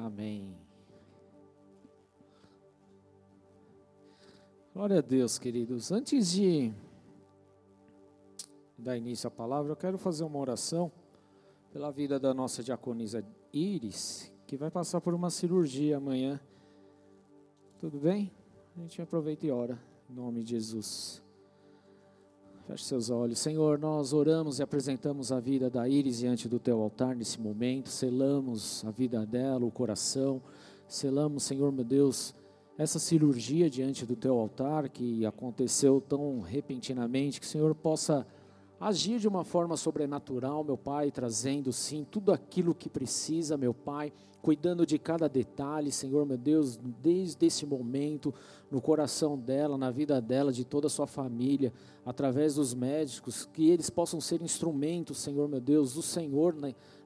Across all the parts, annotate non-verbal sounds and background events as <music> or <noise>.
Amém. Glória a Deus, queridos. Antes de dar início à palavra, eu quero fazer uma oração pela vida da nossa diaconisa Iris, que vai passar por uma cirurgia amanhã. Tudo bem? A gente aproveita e ora, em nome de Jesus. Feche seus olhos. Senhor, nós oramos e apresentamos a vida da Iris diante do teu altar nesse momento. Selamos a vida dela, o coração. Selamos, Senhor meu Deus, essa cirurgia diante do teu altar que aconteceu tão repentinamente. Que o Senhor possa agir de uma forma sobrenatural, meu Pai, trazendo sim tudo aquilo que precisa, meu Pai, cuidando de cada detalhe, Senhor, meu Deus, desde esse momento, no coração dela, na vida dela, de toda a sua família, através dos médicos, que eles possam ser instrumentos, Senhor, meu Deus, do Senhor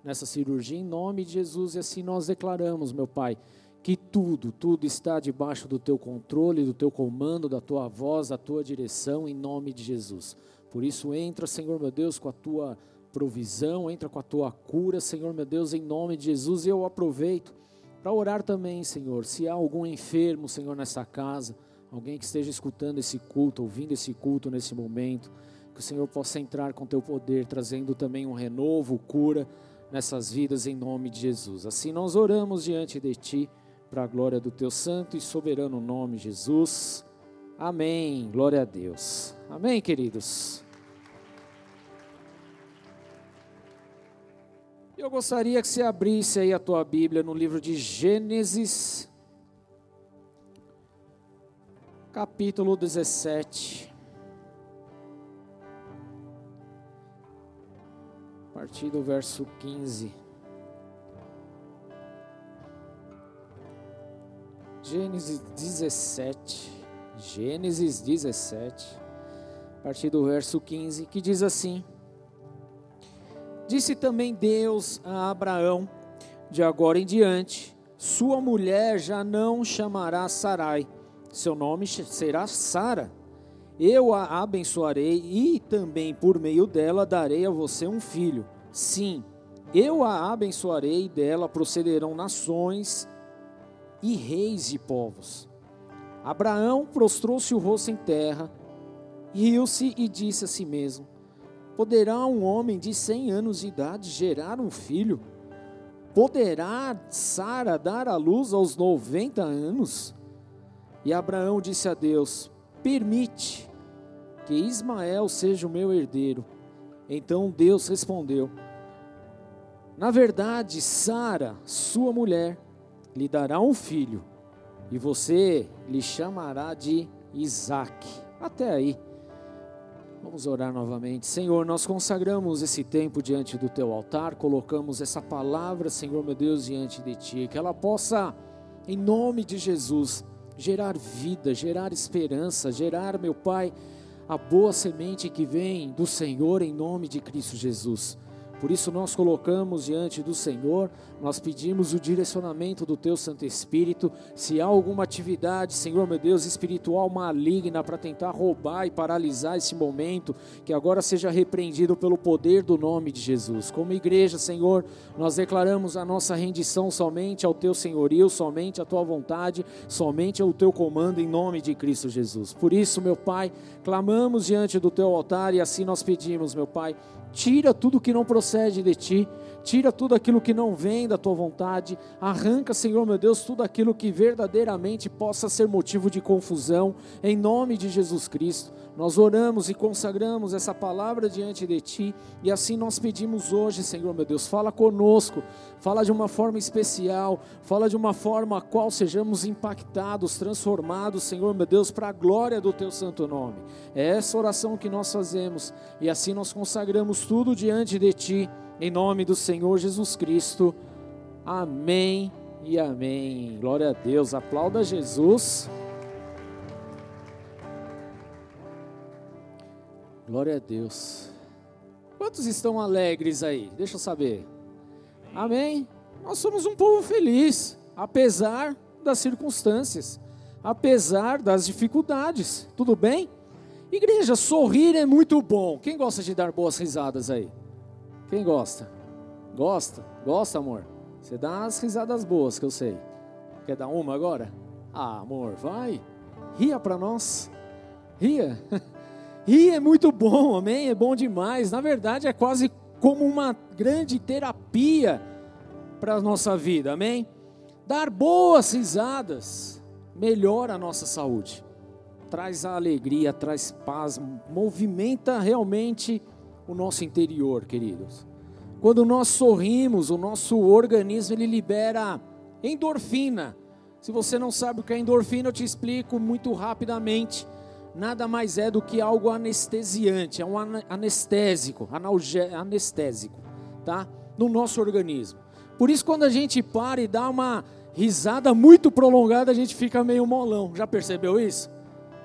nessa cirurgia, em nome de Jesus, e assim nós declaramos, meu Pai, que tudo, tudo está debaixo do teu controle, do teu comando, da tua voz, da tua direção, em nome de Jesus. Por isso, entra, Senhor meu Deus, com a tua provisão, entra com a tua cura, Senhor meu Deus, em nome de Jesus. E eu aproveito para orar também, Senhor. Se há algum enfermo, Senhor, nessa casa, alguém que esteja escutando esse culto, ouvindo esse culto nesse momento, que o Senhor possa entrar com teu poder, trazendo também um renovo, cura nessas vidas em nome de Jesus. Assim nós oramos diante de ti, para a glória do teu santo e soberano nome, Jesus. Amém. Glória a Deus. Amém, queridos. Eu gostaria que você abrisse aí a tua Bíblia no livro de Gênesis, capítulo 17. A partir do verso 15. Gênesis 17. Gênesis 17, a partir do verso 15, que diz assim: Disse também Deus a Abraão: De agora em diante, sua mulher já não chamará Sarai, seu nome será Sara. Eu a abençoarei e também por meio dela darei a você um filho. Sim, eu a abençoarei e dela procederão nações e reis de povos. Abraão prostrou-se o rosto em terra, riu-se e disse a si mesmo: Poderá um homem de cem anos de idade gerar um filho? Poderá Sara dar à luz aos noventa anos? E Abraão disse a Deus: Permite que Ismael seja o meu herdeiro. Então Deus respondeu: Na verdade, Sara, sua mulher, lhe dará um filho, e você lhe chamará de Isaac. Até aí. Vamos orar novamente. Senhor, nós consagramos esse tempo diante do teu altar, colocamos essa palavra, Senhor meu Deus, diante de ti, que ela possa, em nome de Jesus, gerar vida, gerar esperança, gerar, meu Pai, a boa semente que vem do Senhor em nome de Cristo Jesus. Por isso nós colocamos diante do Senhor, nós pedimos o direcionamento do Teu Santo Espírito. Se há alguma atividade, Senhor meu Deus, espiritual maligna para tentar roubar e paralisar esse momento, que agora seja repreendido pelo poder do nome de Jesus. Como igreja, Senhor, nós declaramos a nossa rendição somente ao Teu senhorio, somente à Tua vontade, somente ao Teu comando em nome de Cristo Jesus. Por isso, meu Pai, clamamos diante do Teu altar e assim nós pedimos, meu Pai, Tira tudo que não procede de ti, tira tudo aquilo que não vem da tua vontade, arranca, Senhor meu Deus, tudo aquilo que verdadeiramente possa ser motivo de confusão, em nome de Jesus Cristo. Nós oramos e consagramos essa palavra diante de Ti e assim nós pedimos hoje, Senhor meu Deus, fala conosco, fala de uma forma especial, fala de uma forma a qual sejamos impactados, transformados, Senhor meu Deus, para a glória do Teu santo nome. É essa oração que nós fazemos e assim nós consagramos tudo diante de Ti, em nome do Senhor Jesus Cristo. Amém e amém. Glória a Deus. Aplauda Jesus. Glória a Deus. Quantos estão alegres aí? Deixa eu saber. Amém? Nós somos um povo feliz, apesar das circunstâncias, apesar das dificuldades. Tudo bem? Igreja, sorrir é muito bom. Quem gosta de dar boas risadas aí? Quem gosta? Gosta? Gosta, amor? Você dá as risadas boas, que eu sei. Quer dar uma agora? Ah, amor, vai. Ria para nós. Ria. <laughs> Ria é muito bom, amém? É bom demais. Na verdade, é quase como uma grande terapia para a nossa vida, amém? Dar boas risadas melhora a nossa saúde, traz a alegria, traz paz, movimenta realmente o nosso interior, queridos. Quando nós sorrimos, o nosso organismo ele libera endorfina. Se você não sabe o que é endorfina, eu te explico muito rapidamente. Nada mais é do que algo anestesiante, é um anestésico, anestésico, tá? No nosso organismo. Por isso, quando a gente para e dá uma risada muito prolongada, a gente fica meio molão. Já percebeu isso?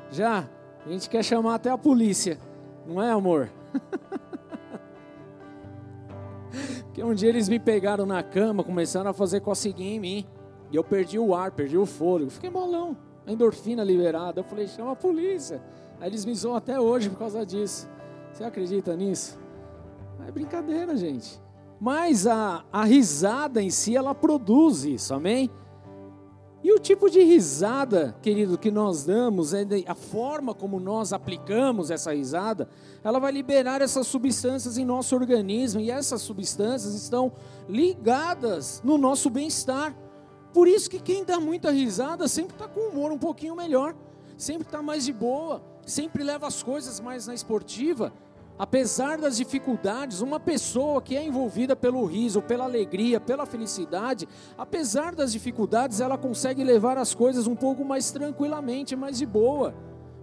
Já? A gente quer chamar até a polícia, não é, amor? <laughs> Porque um dia eles me pegaram na cama, começaram a fazer coceguinha em mim. E eu perdi o ar, perdi o fôlego. Fiquei molão, endorfina liberada. Eu falei, chama a polícia. Aí eles me zoam até hoje por causa disso. Você acredita nisso? É brincadeira, gente. Mas a, a risada em si, ela produz isso, amém? E o tipo de risada, querido, que nós damos, é a forma como nós aplicamos essa risada, ela vai liberar essas substâncias em nosso organismo, e essas substâncias estão ligadas no nosso bem-estar. Por isso que quem dá muita risada sempre está com humor um pouquinho melhor, sempre está mais de boa, sempre leva as coisas mais na esportiva, apesar das dificuldades, uma pessoa que é envolvida pelo riso, pela alegria, pela felicidade, apesar das dificuldades, ela consegue levar as coisas um pouco mais tranquilamente, mais de boa,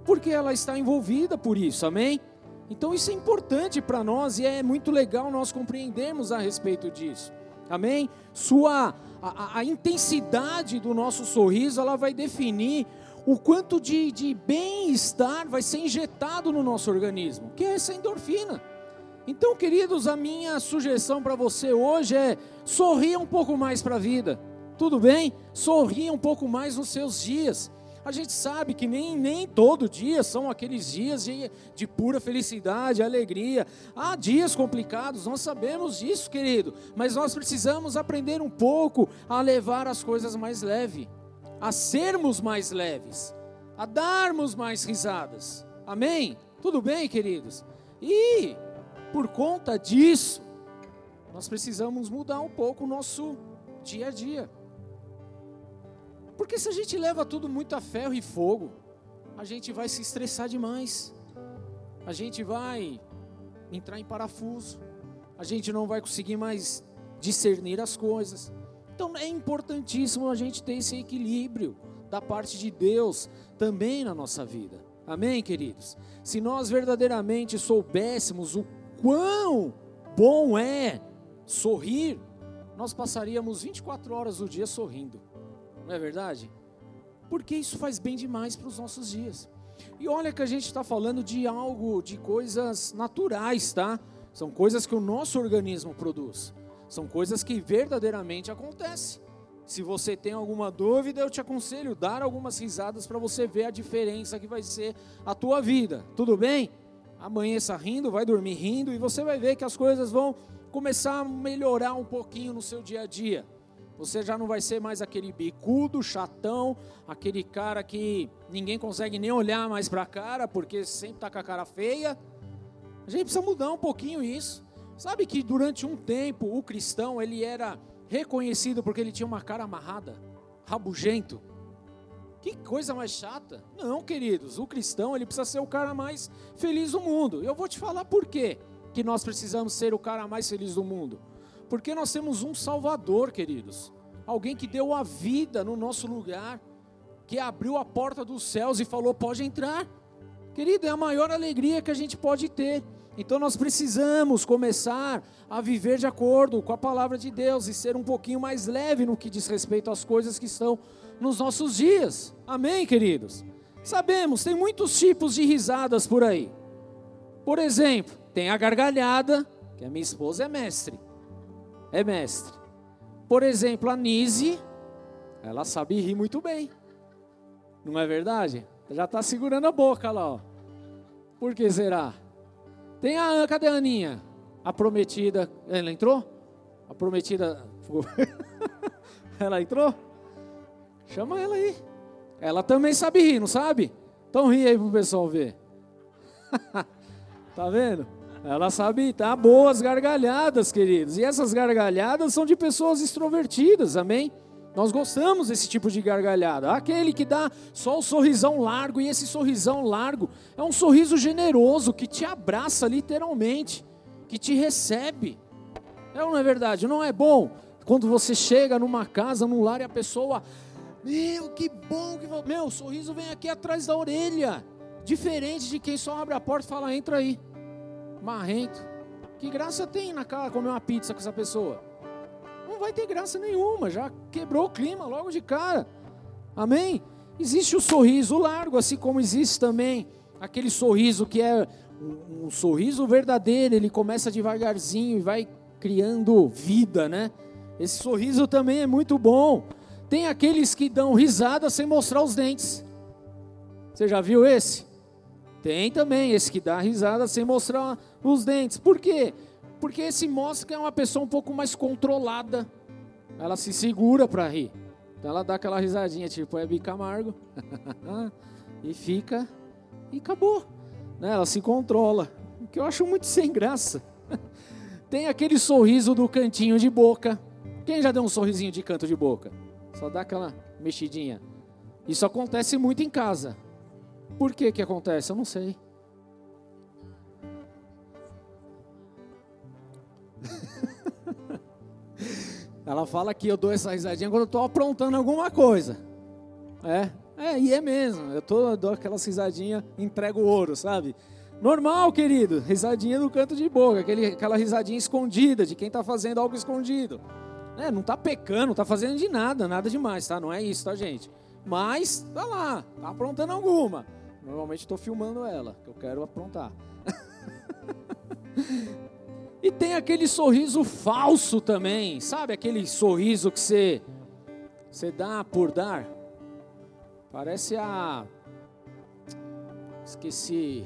porque ela está envolvida por isso, amém? Então isso é importante para nós e é muito legal nós compreendermos a respeito disso, amém? Sua a, a intensidade do nosso sorriso, ela vai definir o quanto de, de bem-estar vai ser injetado no nosso organismo, que é essa endorfina. Então, queridos, a minha sugestão para você hoje é sorria um pouco mais para a vida, tudo bem? Sorria um pouco mais nos seus dias. A gente sabe que nem, nem todo dia são aqueles dias de, de pura felicidade, alegria. Há dias complicados, nós sabemos disso, querido, mas nós precisamos aprender um pouco a levar as coisas mais leve a sermos mais leves, a darmos mais risadas. Amém? Tudo bem, queridos? E por conta disso, nós precisamos mudar um pouco o nosso dia a dia. Porque se a gente leva tudo muito a ferro e fogo, a gente vai se estressar demais. A gente vai entrar em parafuso. A gente não vai conseguir mais discernir as coisas. Então é importantíssimo a gente ter esse equilíbrio da parte de Deus também na nossa vida. Amém, queridos? Se nós verdadeiramente soubéssemos o quão bom é sorrir, nós passaríamos 24 horas do dia sorrindo. Não é verdade? Porque isso faz bem demais para os nossos dias. E olha que a gente está falando de algo, de coisas naturais, tá? São coisas que o nosso organismo produz. São coisas que verdadeiramente acontecem. Se você tem alguma dúvida, eu te aconselho dar algumas risadas para você ver a diferença que vai ser a tua vida. Tudo bem? Amanheça rindo, vai dormir rindo e você vai ver que as coisas vão começar a melhorar um pouquinho no seu dia a dia. Você já não vai ser mais aquele bicudo, chatão, aquele cara que ninguém consegue nem olhar mais para a cara porque sempre está com a cara feia. A gente precisa mudar um pouquinho isso. Sabe que durante um tempo o cristão ele era reconhecido porque ele tinha uma cara amarrada, rabugento. Que coisa mais chata. Não, queridos, o cristão ele precisa ser o cara mais feliz do mundo. Eu vou te falar por quê que nós precisamos ser o cara mais feliz do mundo. Porque nós temos um Salvador, queridos. Alguém que deu a vida no nosso lugar, que abriu a porta dos céus e falou: pode entrar. Querido, é a maior alegria que a gente pode ter. Então nós precisamos começar a viver de acordo com a palavra de Deus e ser um pouquinho mais leve no que diz respeito às coisas que estão nos nossos dias. Amém, queridos? Sabemos, tem muitos tipos de risadas por aí. Por exemplo, tem a gargalhada, que a minha esposa é mestre. É mestre. Por exemplo, a Nise, ela sabe rir muito bem. Não é verdade? Já está segurando a boca lá, ó. Por que será? Tem a cadê a Aninha? A prometida. Ela entrou? A prometida. <laughs> Ela entrou? Chama ela aí. Ela também sabe rir, não sabe? Então ri aí pro pessoal ver. <laughs> tá vendo? Ela sabe tá boas gargalhadas, queridos. E essas gargalhadas são de pessoas extrovertidas, amém? Nós gostamos desse tipo de gargalhada. Aquele que dá só o sorrisão largo, e esse sorrisão largo é um sorriso generoso que te abraça literalmente, que te recebe. É ou não é verdade? Não é bom quando você chega numa casa, num lar e a pessoa, meu, que bom que meu, o sorriso vem aqui atrás da orelha. Diferente de quem só abre a porta e fala, entra aí. Marrento. Que graça tem na casa comer uma pizza com essa pessoa? não vai ter graça nenhuma, já quebrou o clima logo de cara. Amém? Existe o sorriso largo, assim como existe também aquele sorriso que é um, um sorriso verdadeiro, ele começa devagarzinho e vai criando vida, né? Esse sorriso também é muito bom. Tem aqueles que dão risada sem mostrar os dentes. Você já viu esse? Tem também esse que dá risada sem mostrar os dentes. Por quê? Porque esse mostra que é uma pessoa um pouco mais controlada. Ela se segura para rir. Então ela dá aquela risadinha, tipo é Camargo. <laughs> e fica e acabou. Né? Ela se controla. O que eu acho muito sem graça. <laughs> Tem aquele sorriso do cantinho de boca. Quem já deu um sorrisinho de canto de boca? Só dá aquela mexidinha. Isso acontece muito em casa. Por que que acontece? Eu não sei. <laughs> Ela fala que eu dou essa risadinha quando eu estou aprontando alguma coisa. É, é, e é mesmo. Eu, tô, eu dou aquela risadinha, entrego ouro, sabe? Normal, querido. Risadinha no canto de boca, aquele, aquela risadinha escondida de quem está fazendo algo escondido. É, não está pecando, não está fazendo de nada, nada demais, tá? Não é isso, tá, gente? Mas, tá lá, tá aprontando alguma. Normalmente estou filmando ela, que eu quero aprontar. <laughs> E tem aquele sorriso falso também, sabe? Aquele sorriso que você, você dá por dar. Parece a. Esqueci.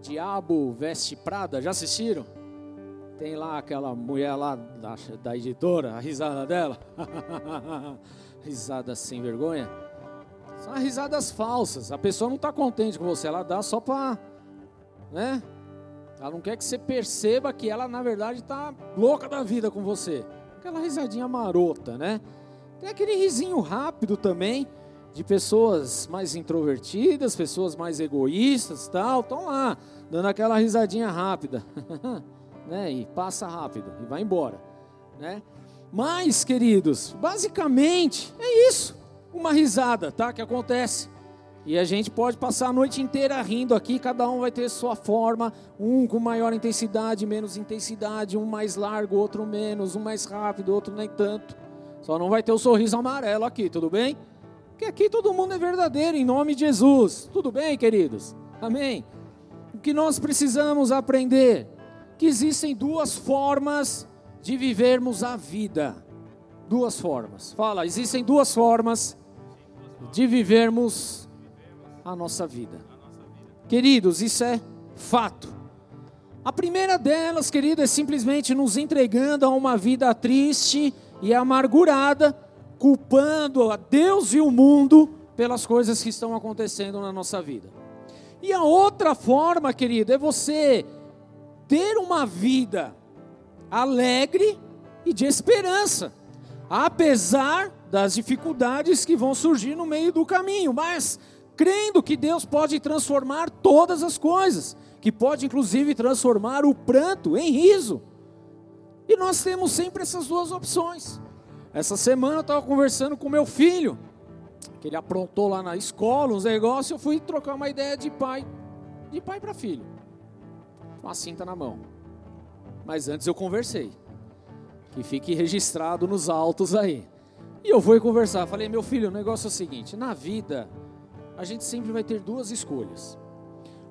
Diabo Veste Prada, já assistiram? Tem lá aquela mulher lá da, da editora, a risada dela. <laughs> risada sem vergonha. São risadas falsas. A pessoa não está contente com você, ela dá só para. Né? Ela não quer que você perceba que ela, na verdade, está louca da vida com você. Aquela risadinha marota, né? Tem aquele risinho rápido também, de pessoas mais introvertidas, pessoas mais egoístas tal, estão lá, dando aquela risadinha rápida, <laughs> né? E passa rápido e vai embora, né? Mas, queridos, basicamente é isso, uma risada, tá? Que acontece. E a gente pode passar a noite inteira rindo aqui, cada um vai ter sua forma, um com maior intensidade, menos intensidade, um mais largo, outro menos, um mais rápido, outro nem tanto. Só não vai ter o sorriso amarelo aqui, tudo bem? Porque aqui todo mundo é verdadeiro, em nome de Jesus. Tudo bem, queridos? Amém? O que nós precisamos aprender? Que existem duas formas de vivermos a vida. Duas formas. Fala, existem duas formas de vivermos a nossa vida. Queridos, isso é fato. A primeira delas, querido, é simplesmente nos entregando a uma vida triste e amargurada, culpando a Deus e o mundo pelas coisas que estão acontecendo na nossa vida. E a outra forma, querido, é você ter uma vida alegre e de esperança, apesar das dificuldades que vão surgir no meio do caminho, mas crendo que Deus pode transformar todas as coisas, que pode inclusive transformar o pranto em riso. E nós temos sempre essas duas opções. Essa semana eu estava conversando com meu filho, que ele aprontou lá na escola uns negócios, eu fui trocar uma ideia de pai, de pai para filho, com a cinta na mão. Mas antes eu conversei, que fique registrado nos autos aí. E eu fui conversar, falei, meu filho, o negócio é o seguinte, na vida a gente sempre vai ter duas escolhas.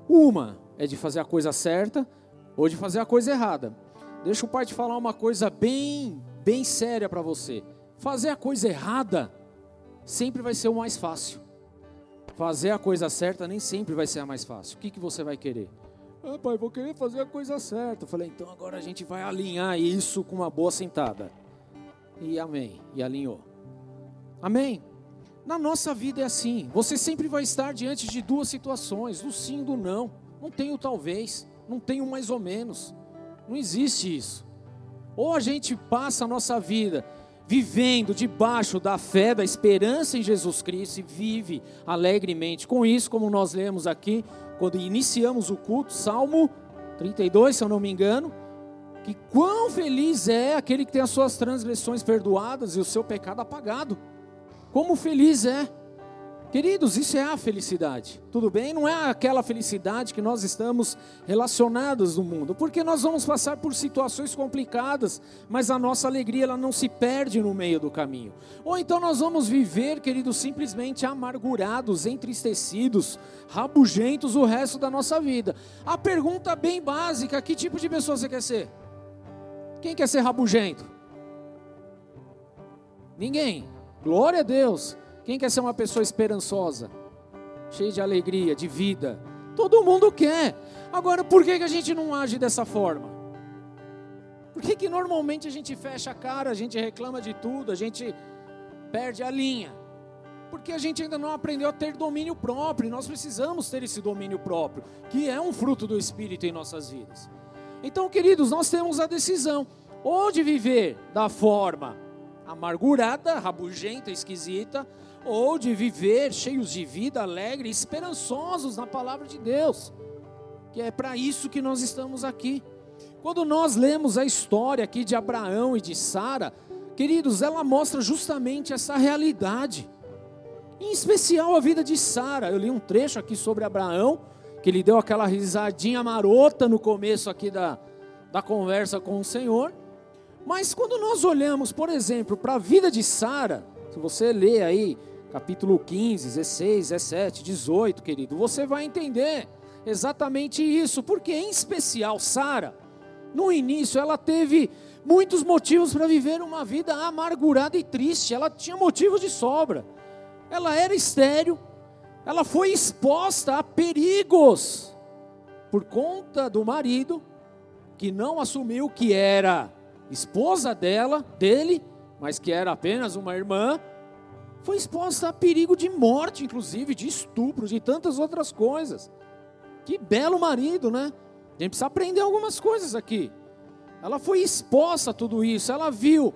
Uma é de fazer a coisa certa ou de fazer a coisa errada. Deixa o pai te falar uma coisa bem, bem séria para você. Fazer a coisa errada sempre vai ser o mais fácil. Fazer a coisa certa nem sempre vai ser a mais fácil. O que, que você vai querer? Ah, pai, vou querer fazer a coisa certa. Falei, então agora a gente vai alinhar isso com uma boa sentada. e amém, e alinhou. Amém? Na nossa vida é assim. Você sempre vai estar diante de duas situações: do sim e do não. Não tem o talvez, não tem o mais ou menos. Não existe isso. Ou a gente passa a nossa vida vivendo debaixo da fé, da esperança em Jesus Cristo e vive alegremente com isso, como nós lemos aqui, quando iniciamos o culto, Salmo 32, se eu não me engano, que quão feliz é aquele que tem as suas transgressões perdoadas e o seu pecado apagado. Como feliz é. Queridos, isso é a felicidade, tudo bem? Não é aquela felicidade que nós estamos relacionados no mundo, porque nós vamos passar por situações complicadas, mas a nossa alegria ela não se perde no meio do caminho. Ou então nós vamos viver, queridos, simplesmente amargurados, entristecidos, rabugentos o resto da nossa vida. A pergunta bem básica: que tipo de pessoa você quer ser? Quem quer ser rabugento? Ninguém. Glória a Deus. Quem quer ser uma pessoa esperançosa, cheia de alegria, de vida? Todo mundo quer. Agora, por que, que a gente não age dessa forma? Por que, que normalmente a gente fecha a cara, a gente reclama de tudo, a gente perde a linha? Porque a gente ainda não aprendeu a ter domínio próprio, nós precisamos ter esse domínio próprio, que é um fruto do Espírito em nossas vidas. Então, queridos, nós temos a decisão ou de viver da forma amargurada, rabugenta, esquisita, ou de viver cheios de vida, alegre, esperançosos na palavra de Deus. Que é para isso que nós estamos aqui. Quando nós lemos a história aqui de Abraão e de Sara, queridos, ela mostra justamente essa realidade. Em especial a vida de Sara. Eu li um trecho aqui sobre Abraão, que ele deu aquela risadinha marota no começo aqui da, da conversa com o Senhor. Mas quando nós olhamos, por exemplo, para a vida de Sara, se você ler aí capítulo 15, 16, 17, 18, querido, você vai entender exatamente isso, porque em especial Sara, no início ela teve muitos motivos para viver uma vida amargurada e triste, ela tinha motivos de sobra. Ela era estéril, ela foi exposta a perigos por conta do marido que não assumiu que era esposa dela, dele, mas que era apenas uma irmã, foi exposta a perigo de morte, inclusive, de estupro, de tantas outras coisas. Que belo marido, né? A gente precisa aprender algumas coisas aqui. Ela foi exposta a tudo isso, ela viu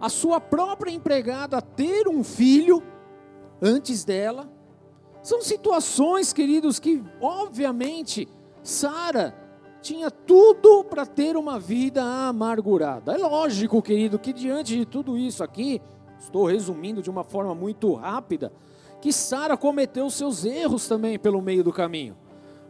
a sua própria empregada ter um filho antes dela. São situações, queridos, que obviamente Sara tinha tudo para ter uma vida amargurada. É lógico, querido, que diante de tudo isso aqui, estou resumindo de uma forma muito rápida, que Sara cometeu seus erros também pelo meio do caminho.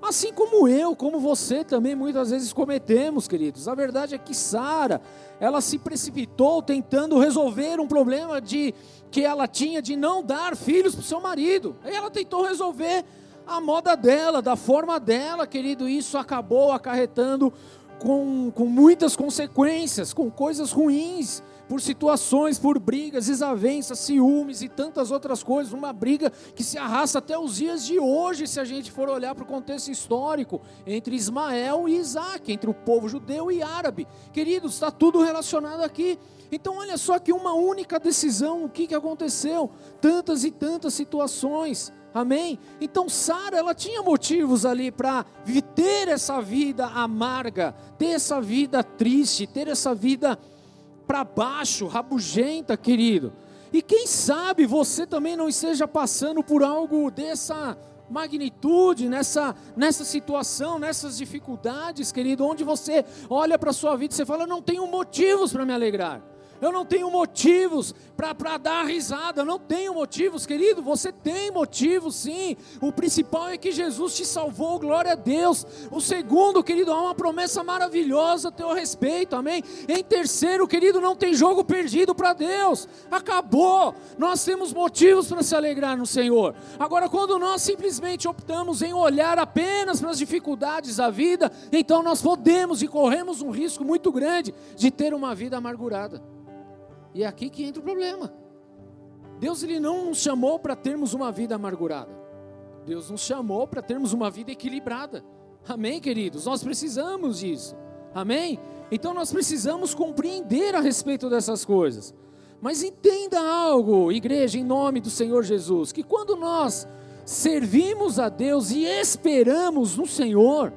Assim como eu, como você também muitas vezes cometemos, queridos. A verdade é que Sara, ela se precipitou tentando resolver um problema de que ela tinha de não dar filhos para o seu marido. E ela tentou resolver a moda dela, da forma dela, querido. Isso acabou acarretando com, com muitas consequências, com coisas ruins por situações, por brigas, desavenças, ciúmes e tantas outras coisas. Uma briga que se arrasta até os dias de hoje, se a gente for olhar para o contexto histórico, entre Ismael e Isaac, entre o povo judeu e árabe. Queridos, está tudo relacionado aqui. Então, olha só que uma única decisão, o que, que aconteceu? Tantas e tantas situações. Amém? Então Sara, ela tinha motivos ali para ter essa vida amarga, ter essa vida triste, ter essa vida para baixo, rabugenta, querido. E quem sabe você também não esteja passando por algo dessa magnitude, nessa, nessa situação, nessas dificuldades, querido, onde você olha para a sua vida e você fala: não tenho motivos para me alegrar eu não tenho motivos para dar risada, eu não tenho motivos, querido. Você tem motivos, sim. O principal é que Jesus te salvou, glória a Deus. O segundo, querido, há uma promessa maravilhosa a teu respeito, amém. Em terceiro, querido, não tem jogo perdido para Deus, acabou. Nós temos motivos para se alegrar no Senhor. Agora, quando nós simplesmente optamos em olhar apenas para as dificuldades da vida, então nós podemos e corremos um risco muito grande de ter uma vida amargurada. E é aqui que entra o problema. Deus ele não nos chamou para termos uma vida amargurada. Deus nos chamou para termos uma vida equilibrada. Amém, queridos? Nós precisamos disso. Amém? Então nós precisamos compreender a respeito dessas coisas. Mas entenda algo, igreja, em nome do Senhor Jesus, que quando nós servimos a Deus e esperamos no Senhor,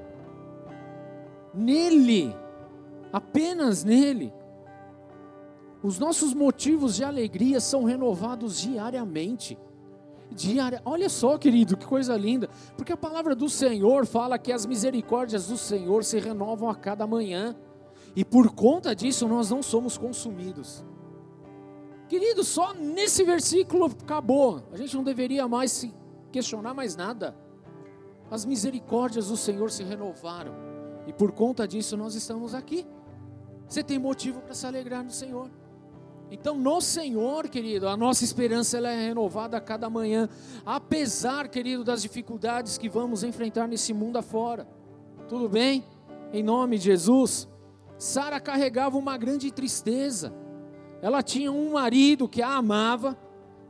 nele, apenas nele, os nossos motivos de alegria são renovados diariamente. Diária. Olha só, querido, que coisa linda. Porque a palavra do Senhor fala que as misericórdias do Senhor se renovam a cada manhã. E por conta disso nós não somos consumidos. Querido, só nesse versículo acabou. A gente não deveria mais se questionar mais nada. As misericórdias do Senhor se renovaram. E por conta disso nós estamos aqui. Você tem motivo para se alegrar no Senhor. Então, no Senhor, querido, a nossa esperança ela é renovada a cada manhã, apesar, querido, das dificuldades que vamos enfrentar nesse mundo afora. Tudo bem? Em nome de Jesus. Sara carregava uma grande tristeza. Ela tinha um marido que a amava,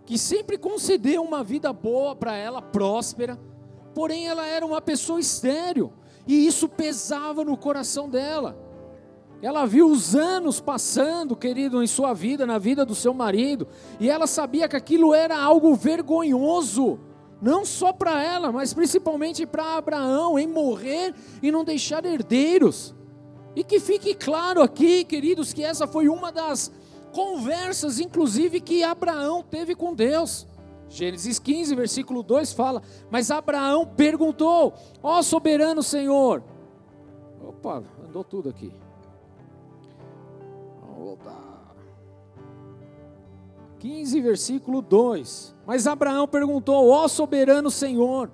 que sempre concedeu uma vida boa para ela, próspera. Porém, ela era uma pessoa estéril, e isso pesava no coração dela. Ela viu os anos passando, querido, em sua vida, na vida do seu marido, e ela sabia que aquilo era algo vergonhoso, não só para ela, mas principalmente para Abraão, em morrer e não deixar herdeiros. E que fique claro aqui, queridos, que essa foi uma das conversas, inclusive, que Abraão teve com Deus. Gênesis 15, versículo 2 fala: Mas Abraão perguntou: Ó soberano Senhor. Opa, andou tudo aqui. Voltar. 15, versículo 2. Mas Abraão perguntou: Ó soberano Senhor,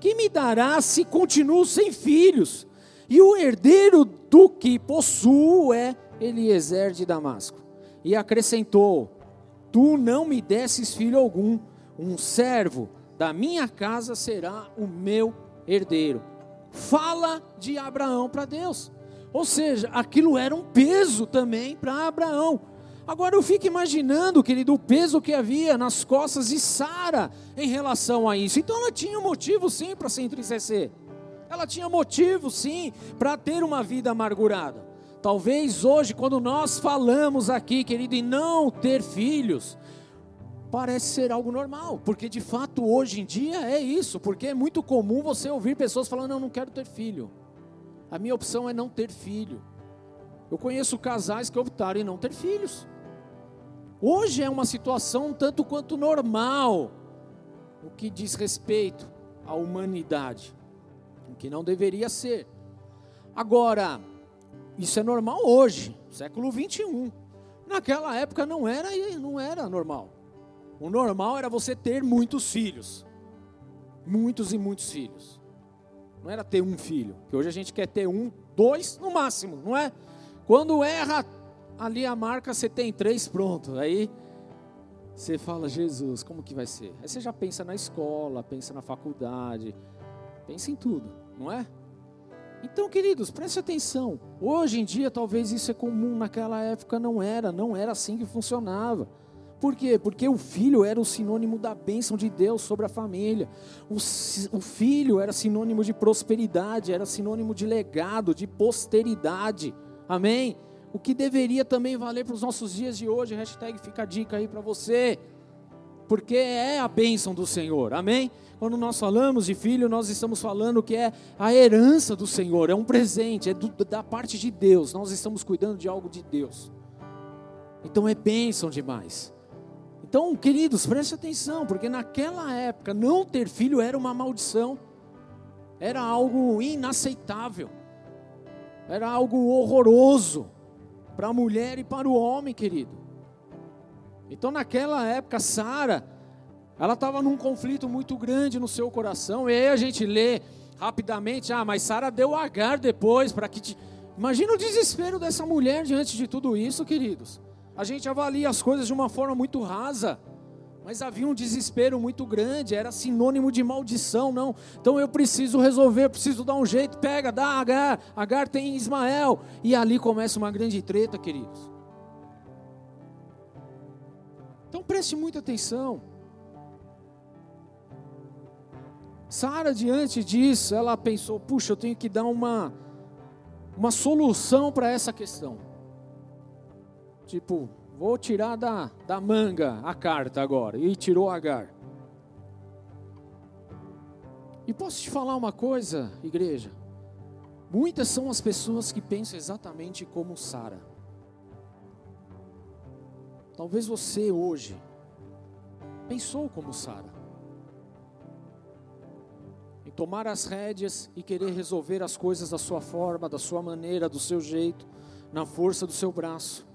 que me dará se continuo sem filhos? E o herdeiro do que possuo é Eliezer de Damasco. E acrescentou: Tu não me desses filho algum, um servo da minha casa será o meu herdeiro. Fala de Abraão para Deus. Ou seja, aquilo era um peso também para Abraão. Agora eu fico imaginando, querido, o peso que havia nas costas de Sara em relação a isso. Então ela tinha motivo sim para se entristecer. Ela tinha motivo sim para ter uma vida amargurada. Talvez hoje, quando nós falamos aqui, querido, em não ter filhos, parece ser algo normal, porque de fato hoje em dia é isso, porque é muito comum você ouvir pessoas falando: "Não, não quero ter filho". A minha opção é não ter filho. Eu conheço casais que optaram em não ter filhos. Hoje é uma situação tanto quanto normal, o que diz respeito à humanidade, o que não deveria ser. Agora, isso é normal hoje, século 21. Naquela época não era, não era normal. O normal era você ter muitos filhos. Muitos e muitos filhos. Não era ter um filho, que hoje a gente quer ter um, dois no máximo, não é? Quando erra ali a marca, você tem três, pronto. Aí você fala, Jesus, como que vai ser? Aí você já pensa na escola, pensa na faculdade, pensa em tudo, não é? Então, queridos, preste atenção. Hoje em dia, talvez isso é comum, naquela época não era, não era assim que funcionava. Por quê? Porque o filho era o sinônimo da bênção de Deus sobre a família. O, o, filho era sinônimo de prosperidade, era sinônimo de legado, de posteridade. Amém? O que deveria também valer para os nossos dias de hoje. Hashtag fica a dica aí para você. Porque é a bênção do Senhor. Amém? Quando nós falamos de filho, nós estamos falando que é a herança do Senhor, é um presente, é do, da parte de Deus. Nós estamos cuidando de algo de Deus. Então é bênção demais. Então, queridos, preste atenção, porque naquela época não ter filho era uma maldição, era algo inaceitável, era algo horroroso para a mulher e para o homem, querido. Então, naquela época, Sara, ela estava num conflito muito grande no seu coração, e aí a gente lê rapidamente: ah, mas Sara deu Agar depois para que. Te... Imagina o desespero dessa mulher diante de tudo isso, queridos. A gente avalia as coisas de uma forma muito rasa. Mas havia um desespero muito grande, era sinônimo de maldição, não. Então eu preciso resolver, preciso dar um jeito, pega, dá Agar, Agar tem Ismael. E ali começa uma grande treta, queridos. Então preste muita atenção. Sara, diante disso, ela pensou: puxa, eu tenho que dar uma, uma solução para essa questão. Tipo, Vou tirar da, da manga a carta agora. E tirou Agar. E posso te falar uma coisa, igreja? Muitas são as pessoas que pensam exatamente como Sara. Talvez você hoje pensou como Sara. Em tomar as rédeas e querer resolver as coisas da sua forma, da sua maneira, do seu jeito, na força do seu braço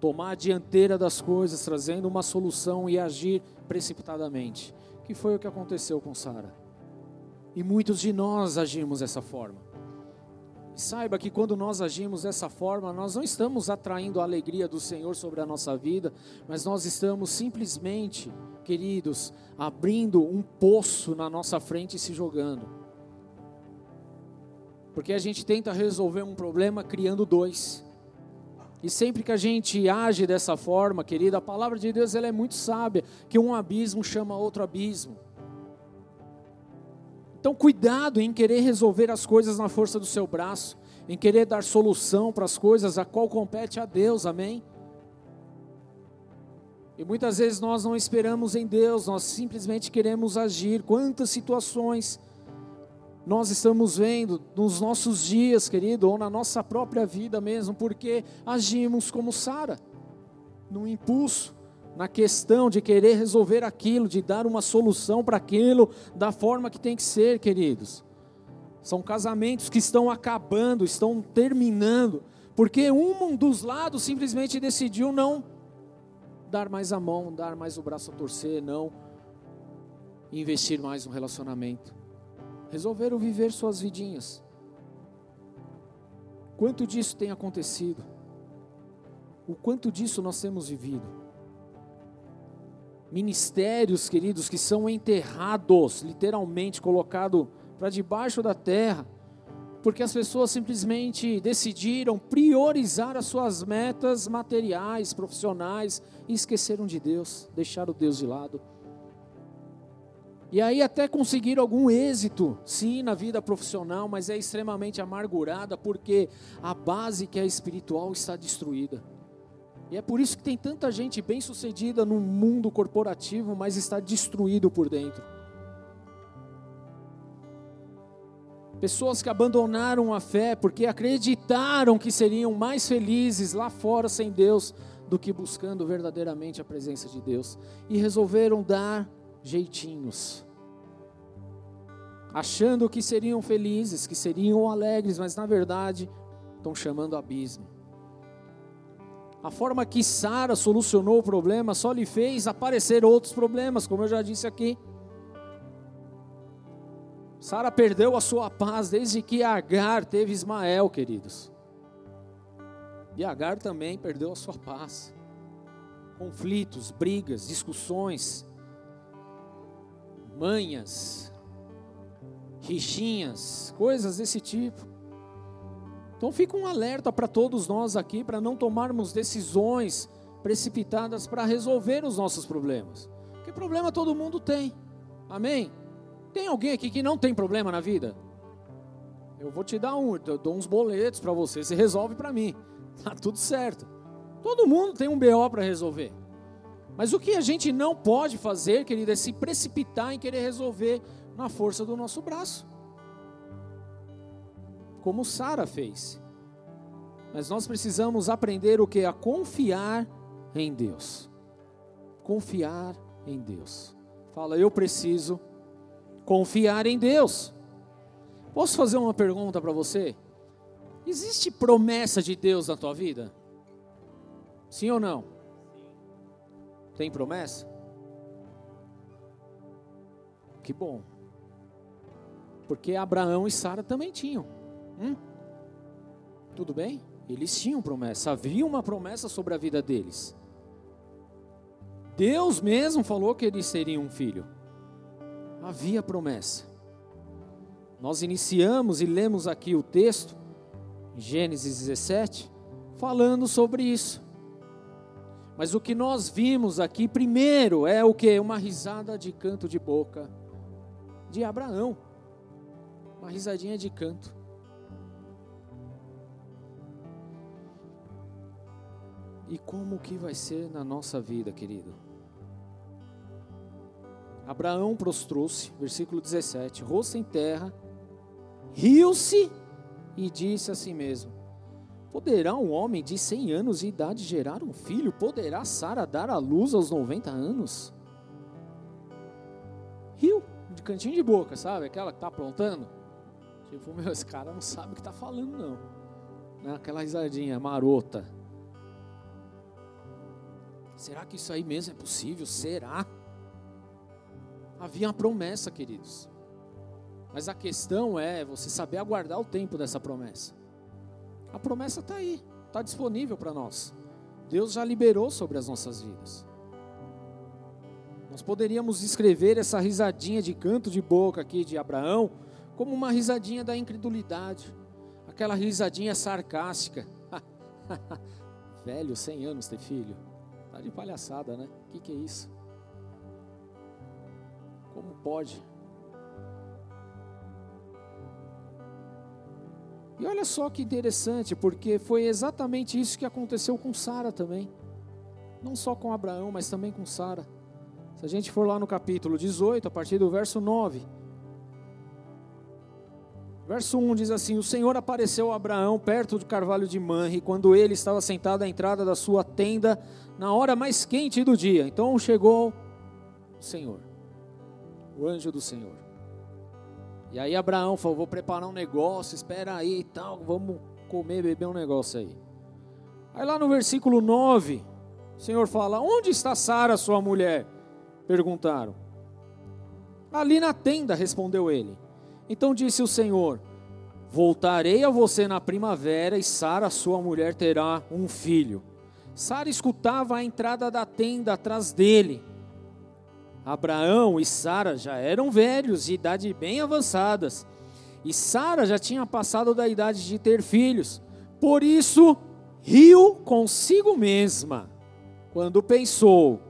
tomar a dianteira das coisas, trazendo uma solução e agir precipitadamente, que foi o que aconteceu com Sara. E muitos de nós agimos dessa forma. E saiba que quando nós agimos dessa forma, nós não estamos atraindo a alegria do Senhor sobre a nossa vida, mas nós estamos simplesmente, queridos, abrindo um poço na nossa frente e se jogando. Porque a gente tenta resolver um problema criando dois. E sempre que a gente age dessa forma, querida, a palavra de Deus ela é muito sábia, que um abismo chama outro abismo. Então, cuidado em querer resolver as coisas na força do seu braço, em querer dar solução para as coisas a qual compete a Deus, amém? E muitas vezes nós não esperamos em Deus, nós simplesmente queremos agir. Quantas situações nós estamos vendo nos nossos dias, querido, ou na nossa própria vida mesmo, porque agimos como Sara, no impulso, na questão de querer resolver aquilo, de dar uma solução para aquilo da forma que tem que ser, queridos. São casamentos que estão acabando, estão terminando, porque um dos lados simplesmente decidiu não dar mais a mão, dar mais o braço a torcer, não investir mais no relacionamento resolveram viver suas vidinhas. Quanto disso tem acontecido? O quanto disso nós temos vivido? Ministérios, queridos, que são enterrados, literalmente colocado para debaixo da terra, porque as pessoas simplesmente decidiram priorizar as suas metas materiais, profissionais e esqueceram de Deus, deixaram Deus de lado. E aí até conseguir algum êxito, sim, na vida profissional, mas é extremamente amargurada porque a base que é espiritual está destruída. E é por isso que tem tanta gente bem-sucedida no mundo corporativo, mas está destruído por dentro. Pessoas que abandonaram a fé porque acreditaram que seriam mais felizes lá fora sem Deus do que buscando verdadeiramente a presença de Deus e resolveram dar jeitinhos, achando que seriam felizes, que seriam alegres, mas na verdade estão chamando abismo. A forma que Sara solucionou o problema só lhe fez aparecer outros problemas, como eu já disse aqui. Sara perdeu a sua paz desde que Agar teve Ismael, queridos. E Agar também perdeu a sua paz. Conflitos, brigas, discussões, manhas, rixinhas, coisas desse tipo. Então fica um alerta para todos nós aqui para não tomarmos decisões precipitadas para resolver os nossos problemas. Porque problema todo mundo tem. Amém? Tem alguém aqui que não tem problema na vida? Eu vou te dar um, eu dou uns boletos para você, você resolve para mim. <laughs> Tá tudo certo. Todo mundo tem um BO para resolver. Mas o que a gente não pode fazer, querido, é se precipitar em querer resolver na força do nosso braço. Como Sara fez. Mas nós precisamos aprender o que? A confiar em Deus. Confiar em Deus. Fala, eu preciso confiar em Deus. Posso fazer uma pergunta para você? Existe promessa de Deus na tua vida? Sim ou não? Tem promessa? Que bom. Porque Abraão e Sara também tinham. Hum? Tudo bem? Eles tinham promessa. Havia uma promessa sobre a vida deles. Deus mesmo falou que eles seriam um filho. Havia promessa. Nós iniciamos e lemos aqui o texto, Gênesis 17, falando sobre isso. Mas o que nós vimos aqui primeiro é o que? Uma risada de canto de boca de Abraão. Uma risadinha de canto. E como que vai ser na nossa vida, querido? Abraão prostrou-se, versículo 17, rosto em terra, riu-se e disse a si mesmo: Poderá um homem de 100 anos de idade gerar um filho? Poderá Sara dar à luz aos 90 anos? Riu, de cantinho de boca, sabe? Aquela que está aprontando. Tipo, meu, esse cara não sabe o que está falando, não. Né? Aquela risadinha marota. Será que isso aí mesmo é possível? Será? Havia uma promessa, queridos. Mas a questão é você saber aguardar o tempo dessa promessa. A promessa está aí, está disponível para nós. Deus já liberou sobre as nossas vidas. Nós poderíamos descrever essa risadinha de canto de boca aqui de Abraão como uma risadinha da incredulidade, aquela risadinha sarcástica. <laughs> Velho, 100 anos ter filho. Tá de palhaçada, né? O que, que é isso? Como pode? E olha só que interessante, porque foi exatamente isso que aconteceu com Sara também. Não só com Abraão, mas também com Sara. Se a gente for lá no capítulo 18, a partir do verso 9. Verso 1 diz assim: O Senhor apareceu a Abraão perto do carvalho de Manre, quando ele estava sentado à entrada da sua tenda, na hora mais quente do dia. Então chegou o Senhor, o anjo do Senhor. E aí Abraão falou: vou preparar um negócio, espera aí e tal, vamos comer, beber um negócio aí. Aí lá no versículo 9, o Senhor fala: Onde está Sara, sua mulher? Perguntaram. Ali na tenda, respondeu ele. Então disse o Senhor: Voltarei a você na primavera e Sara, sua mulher, terá um filho. Sara escutava a entrada da tenda atrás dele. Abraão e Sara já eram velhos, de idade bem avançadas, e Sara já tinha passado da idade de ter filhos. Por isso, riu consigo mesma, quando pensou: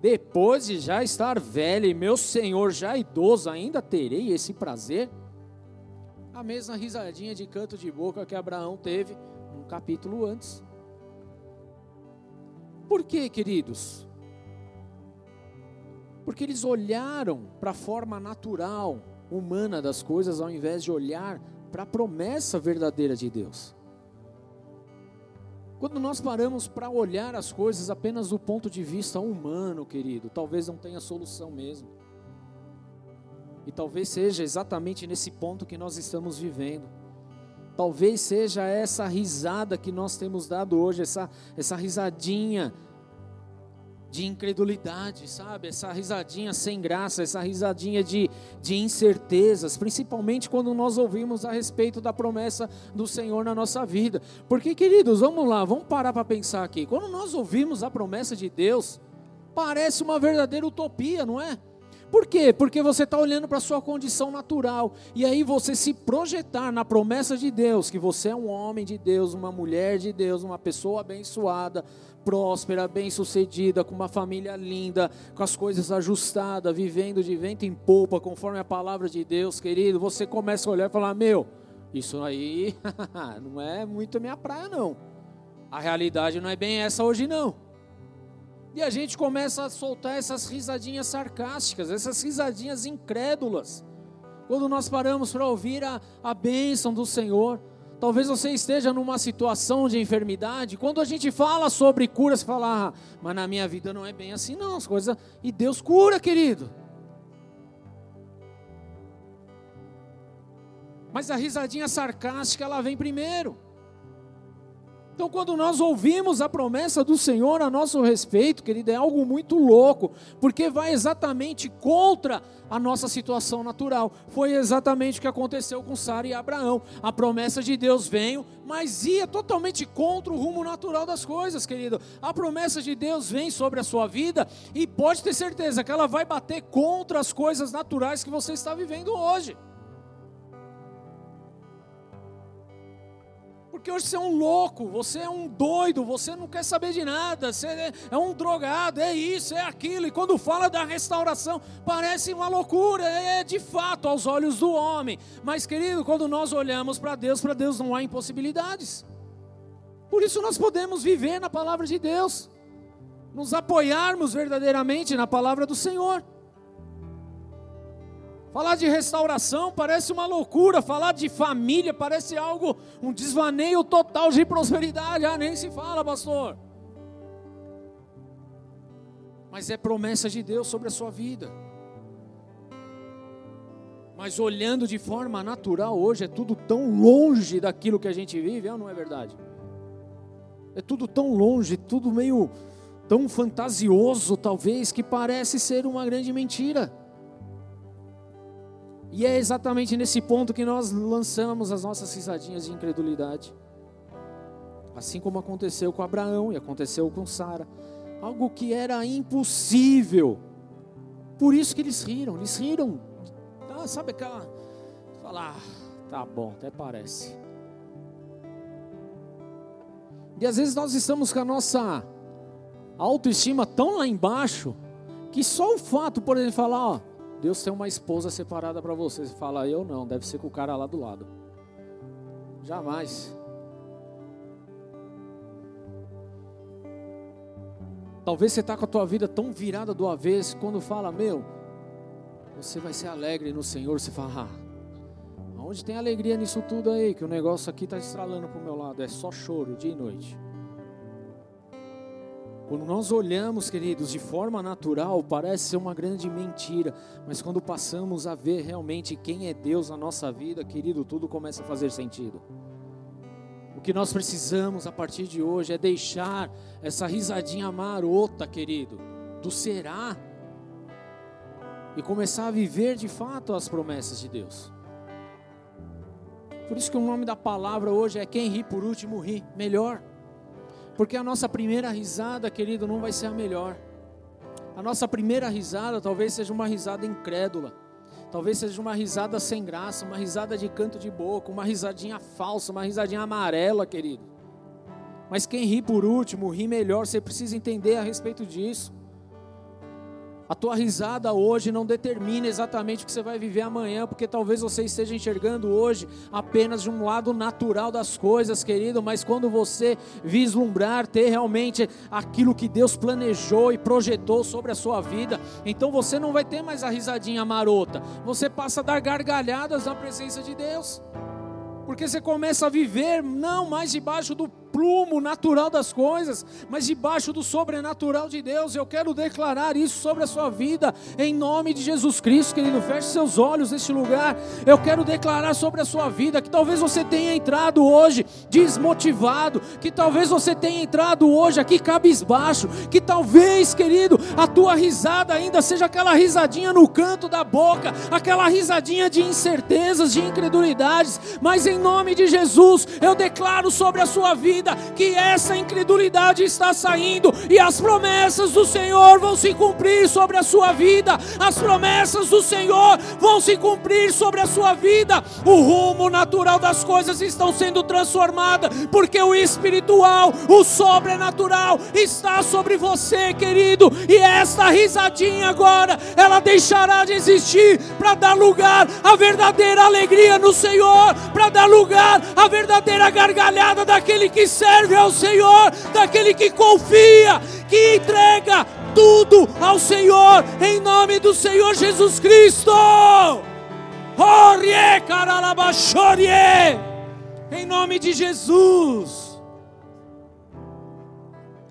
depois de já estar velha e meu senhor já idoso, ainda terei esse prazer? A mesma risadinha de canto de boca que Abraão teve um capítulo antes. Por quê, queridos? Porque eles olharam para a forma natural, humana das coisas, ao invés de olhar para a promessa verdadeira de Deus. Quando nós paramos para olhar as coisas apenas do ponto de vista humano, querido, talvez não tenha solução mesmo. E talvez seja exatamente nesse ponto que nós estamos vivendo. Talvez seja essa risada que nós temos dado hoje, essa, essa risadinha de incredulidade, sabe? Essa risadinha sem graça, essa risadinha de, de incertezas, principalmente quando nós ouvimos a respeito da promessa do Senhor na nossa vida. Porque, queridos, vamos lá, vamos parar para pensar aqui. Quando nós ouvimos a promessa de Deus, parece uma verdadeira utopia, não é? Por quê? Porque você está olhando para a sua condição natural. E aí você se projetar na promessa de Deus, que você é um homem de Deus, uma mulher de Deus, uma pessoa abençoada, próspera, bem-sucedida, com uma família linda, com as coisas ajustadas, vivendo de vento em polpa, conforme a palavra de Deus, querido, você começa a olhar e falar: Meu, isso aí <laughs> não é muito minha praia, não. A realidade não é bem essa hoje, não. E a gente começa a soltar essas risadinhas sarcásticas, essas risadinhas incrédulas. Quando nós paramos para ouvir a, a bênção do Senhor, Talvez você esteja numa situação de enfermidade. Quando a gente fala sobre cura, você fala, ah, mas na minha vida não é bem assim, não. As coisas. E Deus cura, querido. Mas a risadinha sarcástica, ela vem primeiro. Então, quando nós ouvimos a promessa do Senhor a nosso respeito, querido, é algo muito louco, porque vai exatamente contra a nossa situação natural. Foi exatamente o que aconteceu com Sara e Abraão. A promessa de Deus veio, mas ia totalmente contra o rumo natural das coisas, querido. A promessa de Deus vem sobre a sua vida e pode ter certeza que ela vai bater contra as coisas naturais que você está vivendo hoje. Porque hoje você é um louco, você é um doido, você não quer saber de nada, você é, é um drogado, é isso, é aquilo. E quando fala da restauração, parece uma loucura, é de fato aos olhos do homem. Mas, querido, quando nós olhamos para Deus, para Deus não há impossibilidades. Por isso nós podemos viver na palavra de Deus, nos apoiarmos verdadeiramente na palavra do Senhor. Falar de restauração parece uma loucura, falar de família parece algo, um desvaneio total de prosperidade. Ah, nem se fala, pastor. Mas é promessa de Deus sobre a sua vida. Mas olhando de forma natural hoje, é tudo tão longe daquilo que a gente vive, é ou não é verdade? É tudo tão longe, tudo meio tão fantasioso, talvez, que parece ser uma grande mentira. E é exatamente nesse ponto que nós lançamos as nossas risadinhas de incredulidade. Assim como aconteceu com Abraão e aconteceu com Sara. Algo que era impossível. Por isso que eles riram, eles riram. Ah, sabe aquela. Falar, ah, tá bom, até parece. E às vezes nós estamos com a nossa autoestima tão lá embaixo que só o fato, por ele falar, ó, Deus tem uma esposa separada para você. Você fala, eu não, deve ser com o cara lá do lado. Jamais. Talvez você está com a tua vida tão virada do avesso, quando fala, meu, você vai ser alegre no Senhor, você fala, ah, onde tem alegria nisso tudo aí? Que o negócio aqui está estralando para o meu lado, é só choro, dia e noite. Quando nós olhamos, queridos, de forma natural, parece ser uma grande mentira, mas quando passamos a ver realmente quem é Deus na nossa vida, querido, tudo começa a fazer sentido. O que nós precisamos a partir de hoje é deixar essa risadinha marota, querido, do será, e começar a viver de fato as promessas de Deus. Por isso que o nome da palavra hoje é quem ri por último ri melhor. Porque a nossa primeira risada, querido, não vai ser a melhor. A nossa primeira risada talvez seja uma risada incrédula. Talvez seja uma risada sem graça, uma risada de canto de boca, uma risadinha falsa, uma risadinha amarela, querido. Mas quem ri por último, ri melhor, você precisa entender a respeito disso. A tua risada hoje não determina exatamente o que você vai viver amanhã, porque talvez você esteja enxergando hoje apenas de um lado natural das coisas, querido, mas quando você vislumbrar ter realmente aquilo que Deus planejou e projetou sobre a sua vida, então você não vai ter mais a risadinha marota, você passa a dar gargalhadas na presença de Deus. Porque você começa a viver não mais debaixo do prumo natural das coisas, mas debaixo do sobrenatural de Deus. Eu quero declarar isso sobre a sua vida, em nome de Jesus Cristo, querido. Feche seus olhos neste lugar. Eu quero declarar sobre a sua vida que talvez você tenha entrado hoje desmotivado, que talvez você tenha entrado hoje aqui cabisbaixo, que talvez, querido, a tua risada ainda seja aquela risadinha no canto da boca, aquela risadinha de incertezas, de incredulidades, mas em nome de Jesus, eu declaro sobre a sua vida vida que essa incredulidade está saindo e as promessas do Senhor vão se cumprir sobre a sua vida. As promessas do Senhor vão se cumprir sobre a sua vida. O rumo natural das coisas estão sendo transformadas, porque o espiritual, o sobrenatural está sobre você, querido. E esta risadinha agora, ela deixará de existir para dar lugar à verdadeira alegria no Senhor, para dar lugar à verdadeira gargalhada daquele que serve ao Senhor, daquele que confia, que entrega tudo ao Senhor, em nome do Senhor Jesus Cristo. Em nome de Jesus.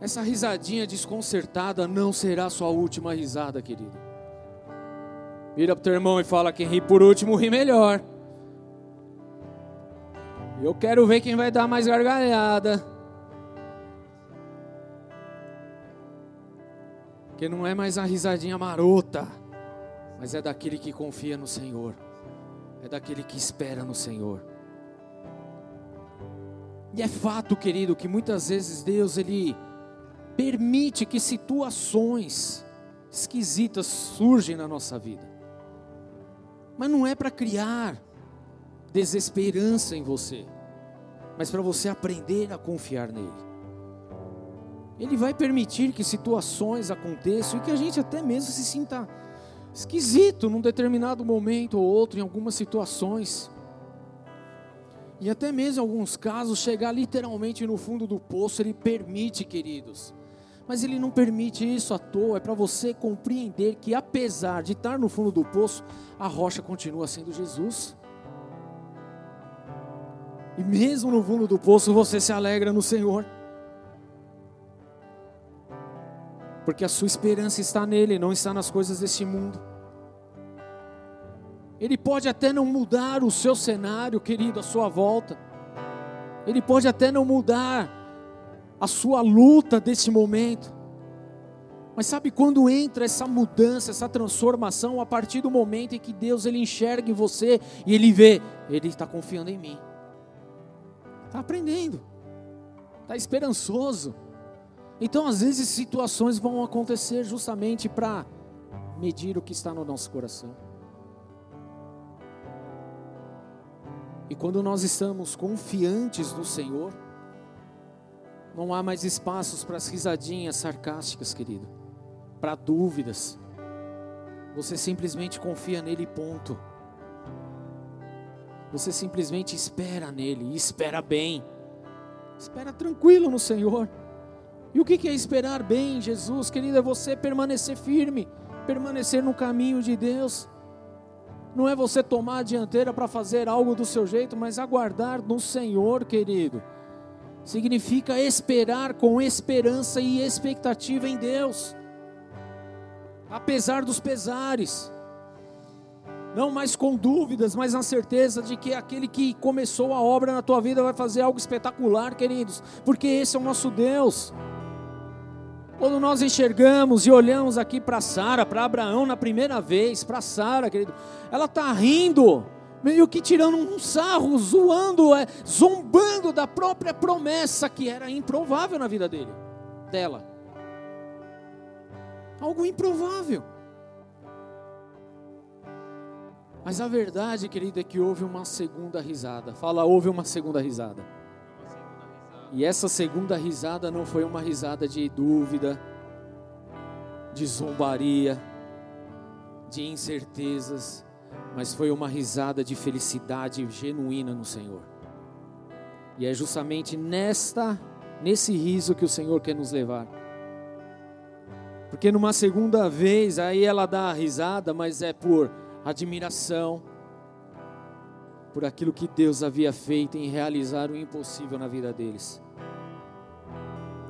Essa risadinha desconcertada não será sua última risada, querido. Vira para o teu irmão e fala: quem ri por último ri melhor. Eu quero ver quem vai dar mais gargalhada. Que não é mais a risadinha marota, mas é daquele que confia no Senhor. É daquele que espera no Senhor. E é fato, querido, que muitas vezes Deus ele permite que situações esquisitas surgem na nossa vida. Mas não é para criar desesperança em você, mas para você aprender a confiar nele. Ele vai permitir que situações aconteçam e que a gente até mesmo se sinta esquisito num determinado momento ou outro, em algumas situações. E até mesmo em alguns casos, chegar literalmente no fundo do poço, Ele permite, queridos. Mas Ele não permite isso à toa, é para você compreender que, apesar de estar no fundo do poço, a rocha continua sendo Jesus. E mesmo no fundo do poço, você se alegra no Senhor. Porque a sua esperança está nele, não está nas coisas deste mundo. Ele pode até não mudar o seu cenário, querido, à sua volta. Ele pode até não mudar a sua luta desse momento. Mas sabe quando entra essa mudança, essa transformação a partir do momento em que Deus ele enxerga em você e ele vê, ele está confiando em mim. Está aprendendo. Está esperançoso. Então, às vezes, situações vão acontecer justamente para medir o que está no nosso coração. E quando nós estamos confiantes no Senhor, não há mais espaços para as risadinhas sarcásticas, querido, para dúvidas. Você simplesmente confia nele, ponto. Você simplesmente espera nele, espera bem. Espera tranquilo no Senhor. E o que é esperar bem, Jesus, querido? É você permanecer firme, permanecer no caminho de Deus. Não é você tomar a dianteira para fazer algo do seu jeito, mas aguardar no Senhor, querido. Significa esperar com esperança e expectativa em Deus, apesar dos pesares. Não mais com dúvidas, mas na certeza de que aquele que começou a obra na tua vida vai fazer algo espetacular, queridos, porque esse é o nosso Deus. Quando nós enxergamos e olhamos aqui para Sara, para Abraão na primeira vez, para Sara, querido, ela está rindo, meio que tirando um sarro, zoando, é, zombando da própria promessa que era improvável na vida dele, dela. Algo improvável. Mas a verdade, querido, é que houve uma segunda risada. Fala, houve uma segunda risada. E essa segunda risada não foi uma risada de dúvida, de zombaria, de incertezas, mas foi uma risada de felicidade genuína no Senhor. E é justamente nesta nesse riso que o Senhor quer nos levar. Porque numa segunda vez aí ela dá a risada, mas é por admiração, por aquilo que Deus havia feito em realizar o impossível na vida deles.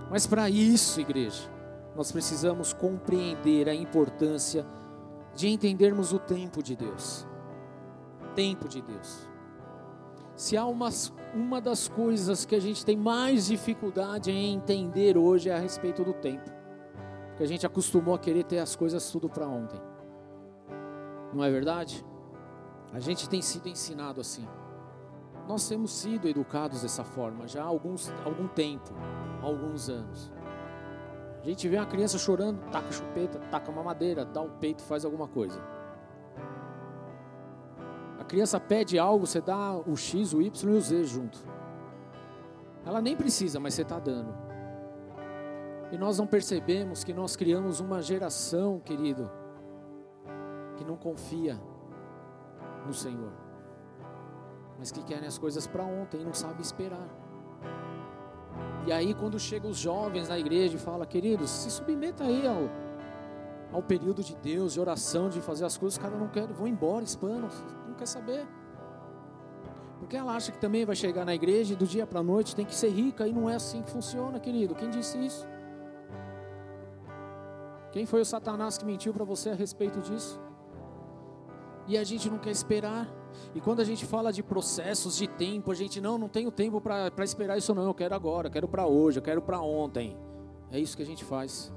Mas para isso, igreja, nós precisamos compreender a importância de entendermos o tempo de Deus. Tempo de Deus. Se há umas, uma das coisas que a gente tem mais dificuldade em entender hoje é a respeito do tempo. Porque a gente acostumou a querer ter as coisas tudo para ontem. Não é verdade? A gente tem sido ensinado assim. Nós temos sido educados dessa forma já há alguns, algum tempo, há alguns anos. A gente vê uma criança chorando, taca chupeta, taca uma madeira, dá o peito, faz alguma coisa. A criança pede algo, você dá o X, o Y e o Z junto. Ela nem precisa, mas você está dando. E nós não percebemos que nós criamos uma geração, querido, que não confia no Senhor, mas que querem as coisas para ontem e não sabem esperar. E aí, quando chegam os jovens na igreja e fala, queridos, se submeta aí ao, ao período de Deus, de oração, de fazer as coisas, os caras não querem, vão embora, espanam, não quer saber. Porque ela acha que também vai chegar na igreja e do dia para a noite tem que ser rica, e não é assim que funciona, querido. Quem disse isso? Quem foi o Satanás que mentiu para você a respeito disso? E a gente não quer esperar. E quando a gente fala de processos, de tempo, a gente não, não tenho tempo para esperar isso não, eu quero agora, eu quero para hoje, eu quero para ontem. É isso que a gente faz.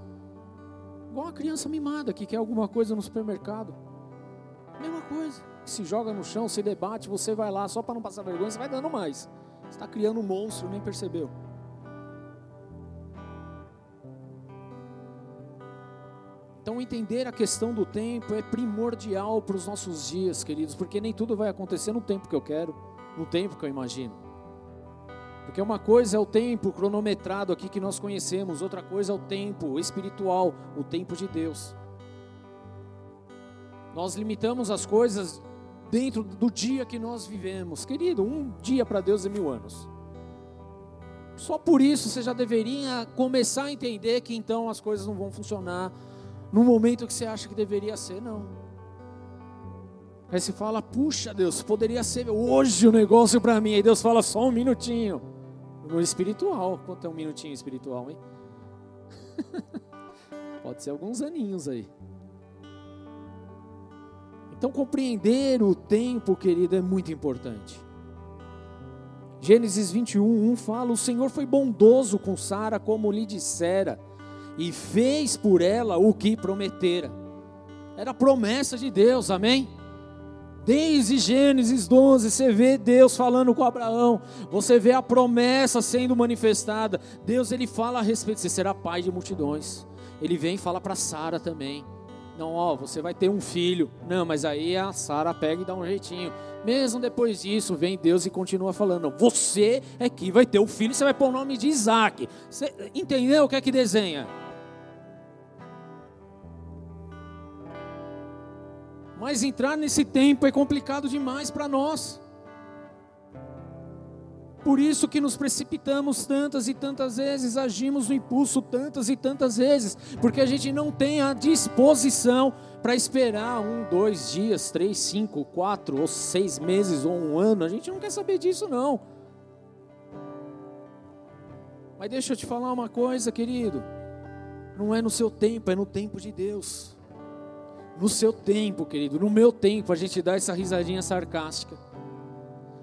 Igual uma criança mimada que quer alguma coisa no supermercado. Mesma coisa. Se joga no chão, se debate, você vai lá só para não passar vergonha, você vai dando mais. Você está criando um monstro, nem percebeu. Então, entender a questão do tempo é primordial para os nossos dias, queridos, porque nem tudo vai acontecer no tempo que eu quero, no tempo que eu imagino. Porque uma coisa é o tempo cronometrado aqui que nós conhecemos, outra coisa é o tempo espiritual, o tempo de Deus. Nós limitamos as coisas dentro do dia que nós vivemos. Querido, um dia para Deus é mil anos. Só por isso você já deveria começar a entender que então as coisas não vão funcionar no momento que você acha que deveria ser, não. Aí você fala, puxa Deus, poderia ser hoje o negócio para mim. Aí Deus fala, só um minutinho. No espiritual, quanto é um minutinho espiritual, hein? <laughs> Pode ser alguns aninhos aí. Então, compreender o tempo, querido, é muito importante. Gênesis 21, 1 fala: O Senhor foi bondoso com Sara, como lhe dissera, e fez por ela o que prometera. Era promessa de Deus, amém? Desde Gênesis 12, você vê Deus falando com Abraão, você vê a promessa sendo manifestada. Deus ele fala a respeito, você será pai de multidões. Ele vem e fala para Sara também. Não, ó, você vai ter um filho. Não, mas aí a Sara pega e dá um jeitinho. Mesmo depois disso, vem Deus e continua falando: Você é que vai ter o filho, você vai pôr o nome de Isaac. Você entendeu o que é que desenha? Mas entrar nesse tempo é complicado demais para nós. Por isso que nos precipitamos tantas e tantas vezes, agimos no impulso tantas e tantas vezes, porque a gente não tem a disposição para esperar um, dois dias, três, cinco, quatro ou seis meses ou um ano. A gente não quer saber disso, não. Mas deixa eu te falar uma coisa, querido. Não é no seu tempo, é no tempo de Deus no seu tempo, querido, no meu tempo, a gente dá essa risadinha sarcástica.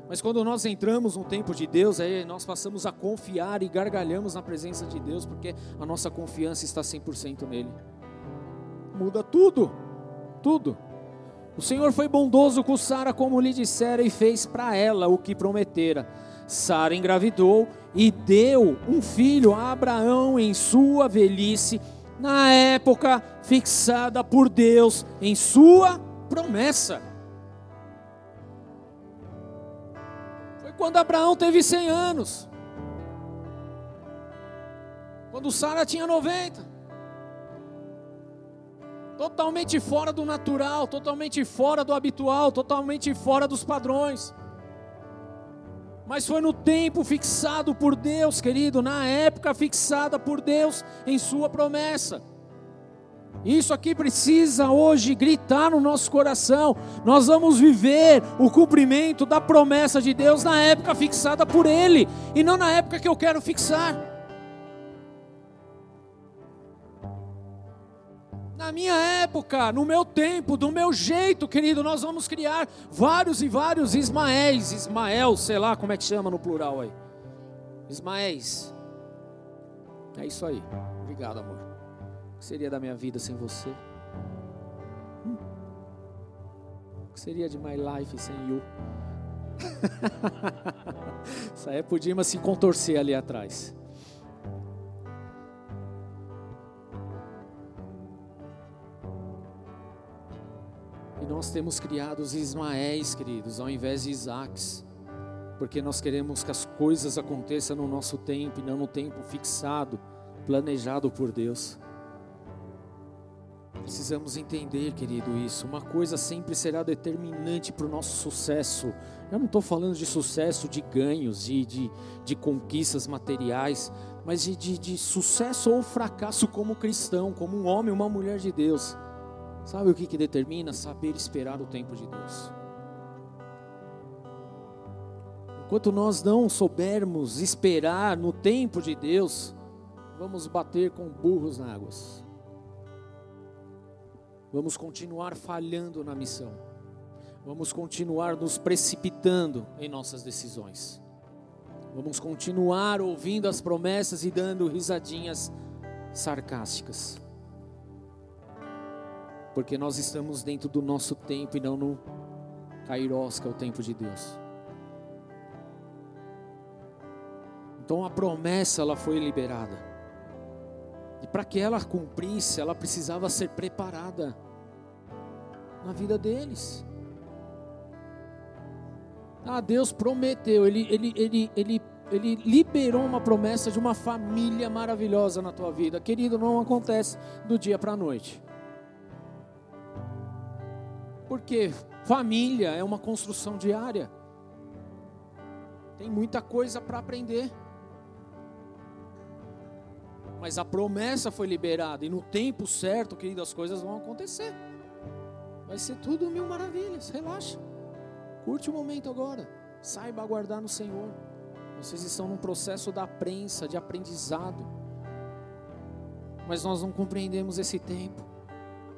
Mas quando nós entramos no tempo de Deus, aí nós passamos a confiar e gargalhamos na presença de Deus, porque a nossa confiança está 100% nele. Muda tudo, tudo. O Senhor foi bondoso com Sara, como lhe dissera, e fez para ela o que prometera. Sara engravidou e deu um filho a Abraão em sua velhice na época fixada por Deus em sua promessa. Foi quando Abraão teve 100 anos. Quando Sara tinha 90. Totalmente fora do natural, totalmente fora do habitual, totalmente fora dos padrões mas foi no tempo fixado por Deus, querido, na época fixada por Deus em Sua promessa. Isso aqui precisa hoje gritar no nosso coração. Nós vamos viver o cumprimento da promessa de Deus na época fixada por Ele, e não na época que eu quero fixar. Na minha época, no meu tempo, do meu jeito, querido, nós vamos criar vários e vários Ismaéis, Ismael, sei lá como é que chama no plural aí. Ismaéis. É isso aí. Obrigado, amor. O que seria da minha vida sem você? Hum? O que seria de my life sem you? <laughs> Isso aí podia se contorcer ali atrás. Nós temos criado os Ismaéis, queridos, ao invés de Isaques, porque nós queremos que as coisas aconteçam no nosso tempo e não no tempo fixado, planejado por Deus. Precisamos entender, querido, isso. Uma coisa sempre será determinante para o nosso sucesso. Eu não estou falando de sucesso de ganhos, de, de, de conquistas materiais, mas de, de, de sucesso ou fracasso como cristão, como um homem, uma mulher de Deus. Sabe o que, que determina? Saber esperar o tempo de Deus. Enquanto nós não soubermos esperar no tempo de Deus, vamos bater com burros na águas. Vamos continuar falhando na missão. Vamos continuar nos precipitando em nossas decisões. Vamos continuar ouvindo as promessas e dando risadinhas sarcásticas porque nós estamos dentro do nosso tempo e não no Kairos, que é o tempo de Deus. Então a promessa ela foi liberada. E para que ela cumprisse, ela precisava ser preparada na vida deles. Ah, Deus prometeu, ele, ele, ele, ele, ele liberou uma promessa de uma família maravilhosa na tua vida. Querido, não acontece do dia para a noite. Porque Família é uma construção diária. Tem muita coisa para aprender. Mas a promessa foi liberada e no tempo certo, querido, as coisas vão acontecer. Vai ser tudo mil maravilhas. Relaxa. Curte o momento agora. Saiba aguardar no Senhor. Vocês estão num processo da prensa, de aprendizado. Mas nós não compreendemos esse tempo.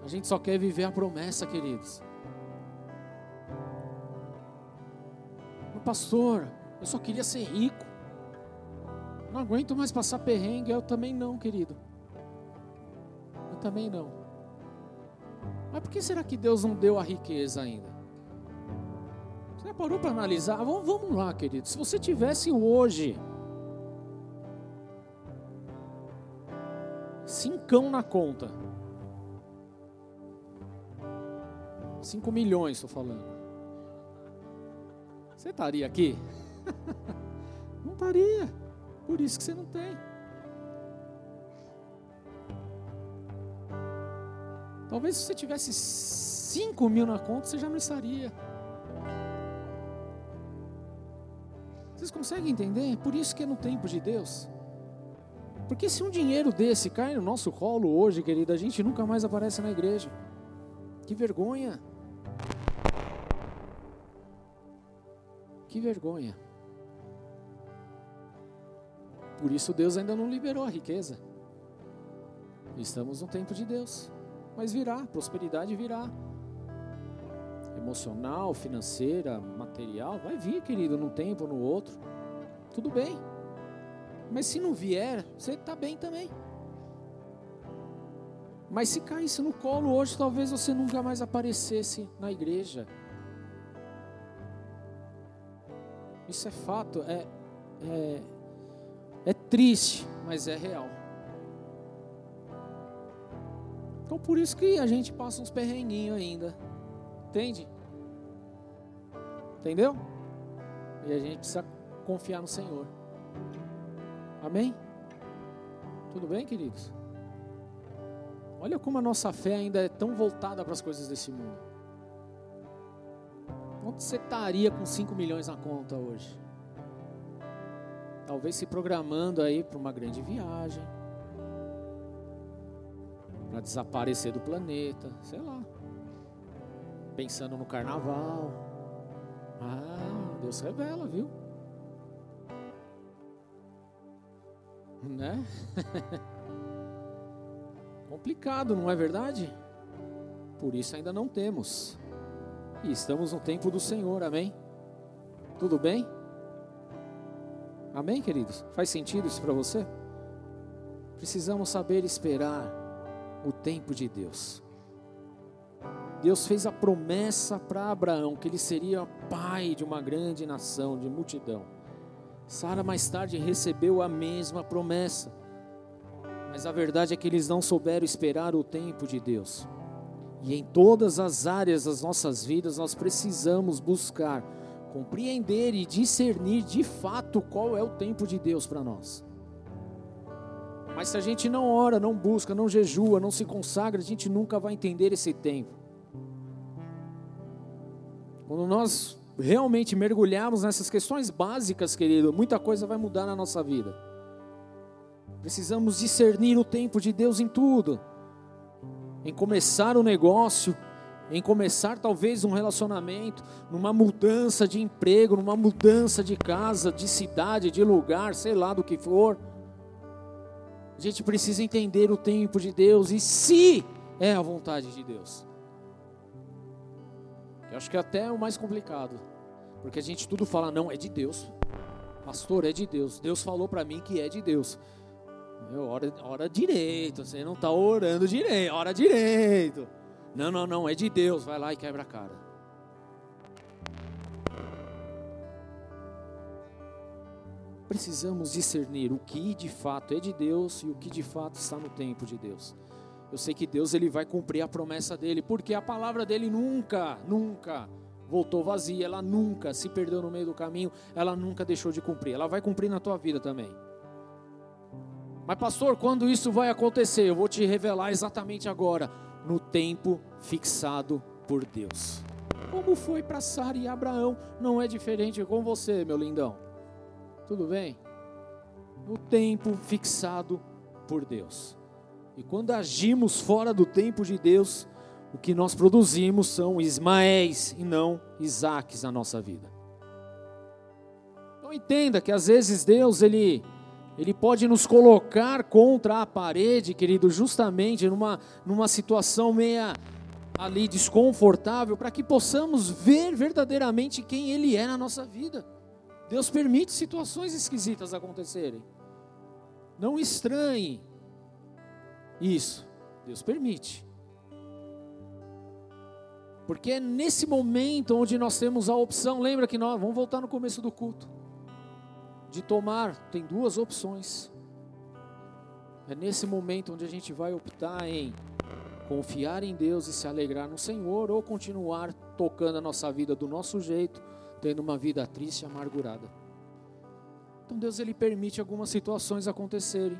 A gente só quer viver a promessa, queridos. Pastor, eu só queria ser rico. Não aguento mais passar perrengue. Eu também não, querido. Eu também não. Mas por que será que Deus não deu a riqueza ainda? Você já parou para analisar? Vamos, lá, querido. Se você tivesse hoje cincão na conta, cinco milhões, estou falando. Você estaria aqui? <laughs> não estaria. Por isso que você não tem. Talvez se você tivesse 5 mil na conta, você já não estaria. Vocês conseguem entender? Por isso que é no tempo de Deus. Porque se um dinheiro desse cai no nosso colo hoje, querido, a gente nunca mais aparece na igreja. Que vergonha. Que vergonha. Por isso Deus ainda não liberou a riqueza. Estamos no tempo de Deus. Mas virá, prosperidade virá. Emocional, financeira, material, vai vir, querido, num tempo ou no outro. Tudo bem. Mas se não vier, você está bem também. Mas se caísse no colo hoje, talvez você nunca mais aparecesse na igreja. Isso é fato, é, é, é triste, mas é real. Então por isso que a gente passa uns perrenguinhos ainda. Entende? Entendeu? E a gente precisa confiar no Senhor. Amém? Tudo bem, queridos? Olha como a nossa fé ainda é tão voltada para as coisas desse mundo. Quanto você estaria com 5 milhões na conta hoje? Talvez se programando aí para uma grande viagem, para desaparecer do planeta, sei lá. Pensando no carnaval. Ah, Deus revela, viu? Né? <laughs> Complicado, não é verdade? Por isso ainda não temos. E estamos no tempo do Senhor, amém? Tudo bem? Amém, queridos? Faz sentido isso para você? Precisamos saber esperar o tempo de Deus. Deus fez a promessa para Abraão que ele seria pai de uma grande nação, de multidão. Sara mais tarde recebeu a mesma promessa. Mas a verdade é que eles não souberam esperar o tempo de Deus. E em todas as áreas das nossas vidas nós precisamos buscar compreender e discernir de fato qual é o tempo de Deus para nós. Mas se a gente não ora, não busca, não jejua, não se consagra, a gente nunca vai entender esse tempo. Quando nós realmente mergulharmos nessas questões básicas, querido, muita coisa vai mudar na nossa vida. Precisamos discernir o tempo de Deus em tudo em começar um negócio, em começar talvez um relacionamento, numa mudança de emprego, numa mudança de casa, de cidade, de lugar, sei lá do que for. A gente precisa entender o tempo de Deus e se é a vontade de Deus. Eu acho que é até o mais complicado, porque a gente tudo fala não é de Deus. Pastor, é de Deus. Deus falou para mim que é de Deus. Meu, ora, ora direito, você não está orando direito, ora direito. Não, não, não, é de Deus, vai lá e quebra a cara. Precisamos discernir o que de fato é de Deus e o que de fato está no tempo de Deus. Eu sei que Deus ele vai cumprir a promessa dele, porque a palavra dele nunca, nunca voltou vazia, ela nunca se perdeu no meio do caminho, ela nunca deixou de cumprir. Ela vai cumprir na tua vida também. Mas, pastor, quando isso vai acontecer? Eu vou te revelar exatamente agora, no tempo fixado por Deus. como foi para Sara e Abraão, não é diferente com você, meu lindão. Tudo bem? No tempo fixado por Deus. E quando agimos fora do tempo de Deus, o que nós produzimos são Ismaéis e não Isaques na nossa vida. Então entenda que às vezes Deus ele ele pode nos colocar contra a parede, querido, justamente numa, numa situação meia ali desconfortável, para que possamos ver verdadeiramente quem Ele é na nossa vida. Deus permite situações esquisitas acontecerem. Não estranhe isso. Deus permite. Porque é nesse momento onde nós temos a opção, lembra que nós, vamos voltar no começo do culto de tomar, tem duas opções. É nesse momento onde a gente vai optar em confiar em Deus e se alegrar no Senhor ou continuar tocando a nossa vida do nosso jeito, tendo uma vida triste e amargurada. Então Deus ele permite algumas situações acontecerem.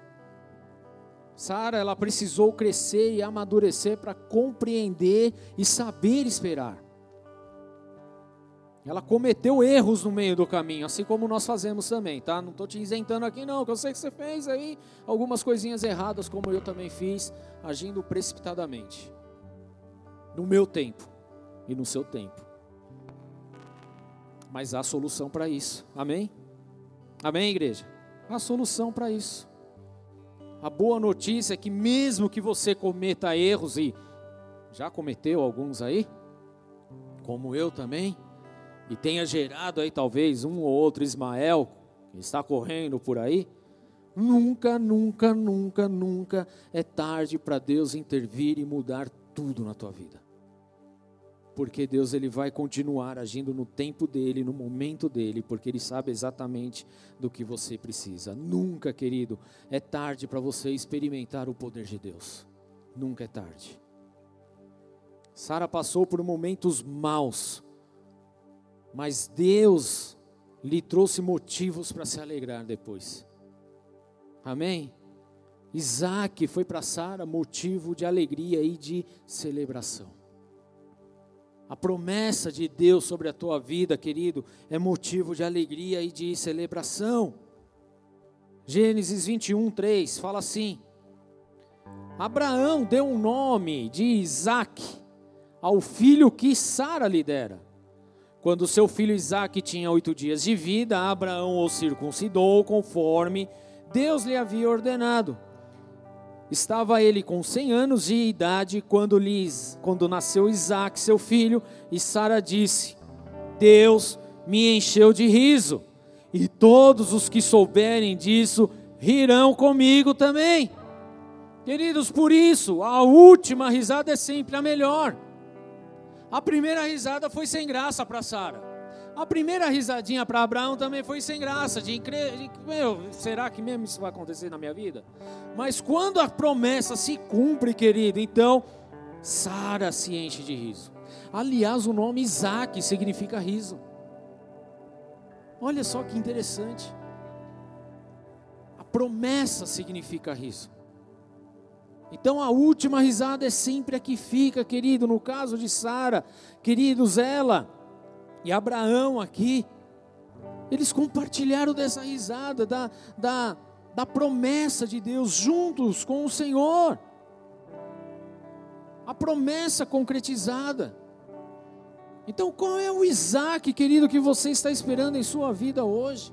Sara, ela precisou crescer e amadurecer para compreender e saber esperar. Ela cometeu erros no meio do caminho, assim como nós fazemos também, tá? Não estou te isentando aqui, não, que eu sei que você fez aí algumas coisinhas erradas, como eu também fiz, agindo precipitadamente. No meu tempo e no seu tempo. Mas há solução para isso, amém? Amém, igreja? Há solução para isso. A boa notícia é que, mesmo que você cometa erros, e já cometeu alguns aí, como eu também, e tenha gerado aí talvez um ou outro Ismael que está correndo por aí, nunca, nunca, nunca, nunca é tarde para Deus intervir e mudar tudo na tua vida. Porque Deus ele vai continuar agindo no tempo dele, no momento dele, porque ele sabe exatamente do que você precisa. Nunca, querido, é tarde para você experimentar o poder de Deus. Nunca é tarde. Sara passou por momentos maus, mas Deus lhe trouxe motivos para se alegrar depois. Amém? Isaac foi para Sara motivo de alegria e de celebração. A promessa de Deus sobre a tua vida, querido, é motivo de alegria e de celebração. Gênesis 21, 3 fala assim: Abraão deu um nome de Isaac ao filho que Sara lhe dera. Quando seu filho Isaac tinha oito dias de vida, Abraão o circuncidou conforme Deus lhe havia ordenado. Estava ele com cem anos de idade quando, lhes, quando nasceu Isaac, seu filho, e Sara disse: Deus me encheu de riso, e todos os que souberem disso rirão comigo também. Queridos, por isso, a última risada é sempre a melhor. A primeira risada foi sem graça para Sara. A primeira risadinha para Abraão também foi sem graça, de, meu, será que mesmo isso vai acontecer na minha vida? Mas quando a promessa se cumpre, querido, então Sara se enche de riso. Aliás, o nome Isaac significa riso. Olha só que interessante. A promessa significa riso. Então a última risada é sempre a que fica, querido. No caso de Sara, queridos, ela e Abraão aqui, eles compartilharam dessa risada, da, da, da promessa de Deus juntos com o Senhor. A promessa concretizada. Então, qual é o Isaac, querido, que você está esperando em sua vida hoje?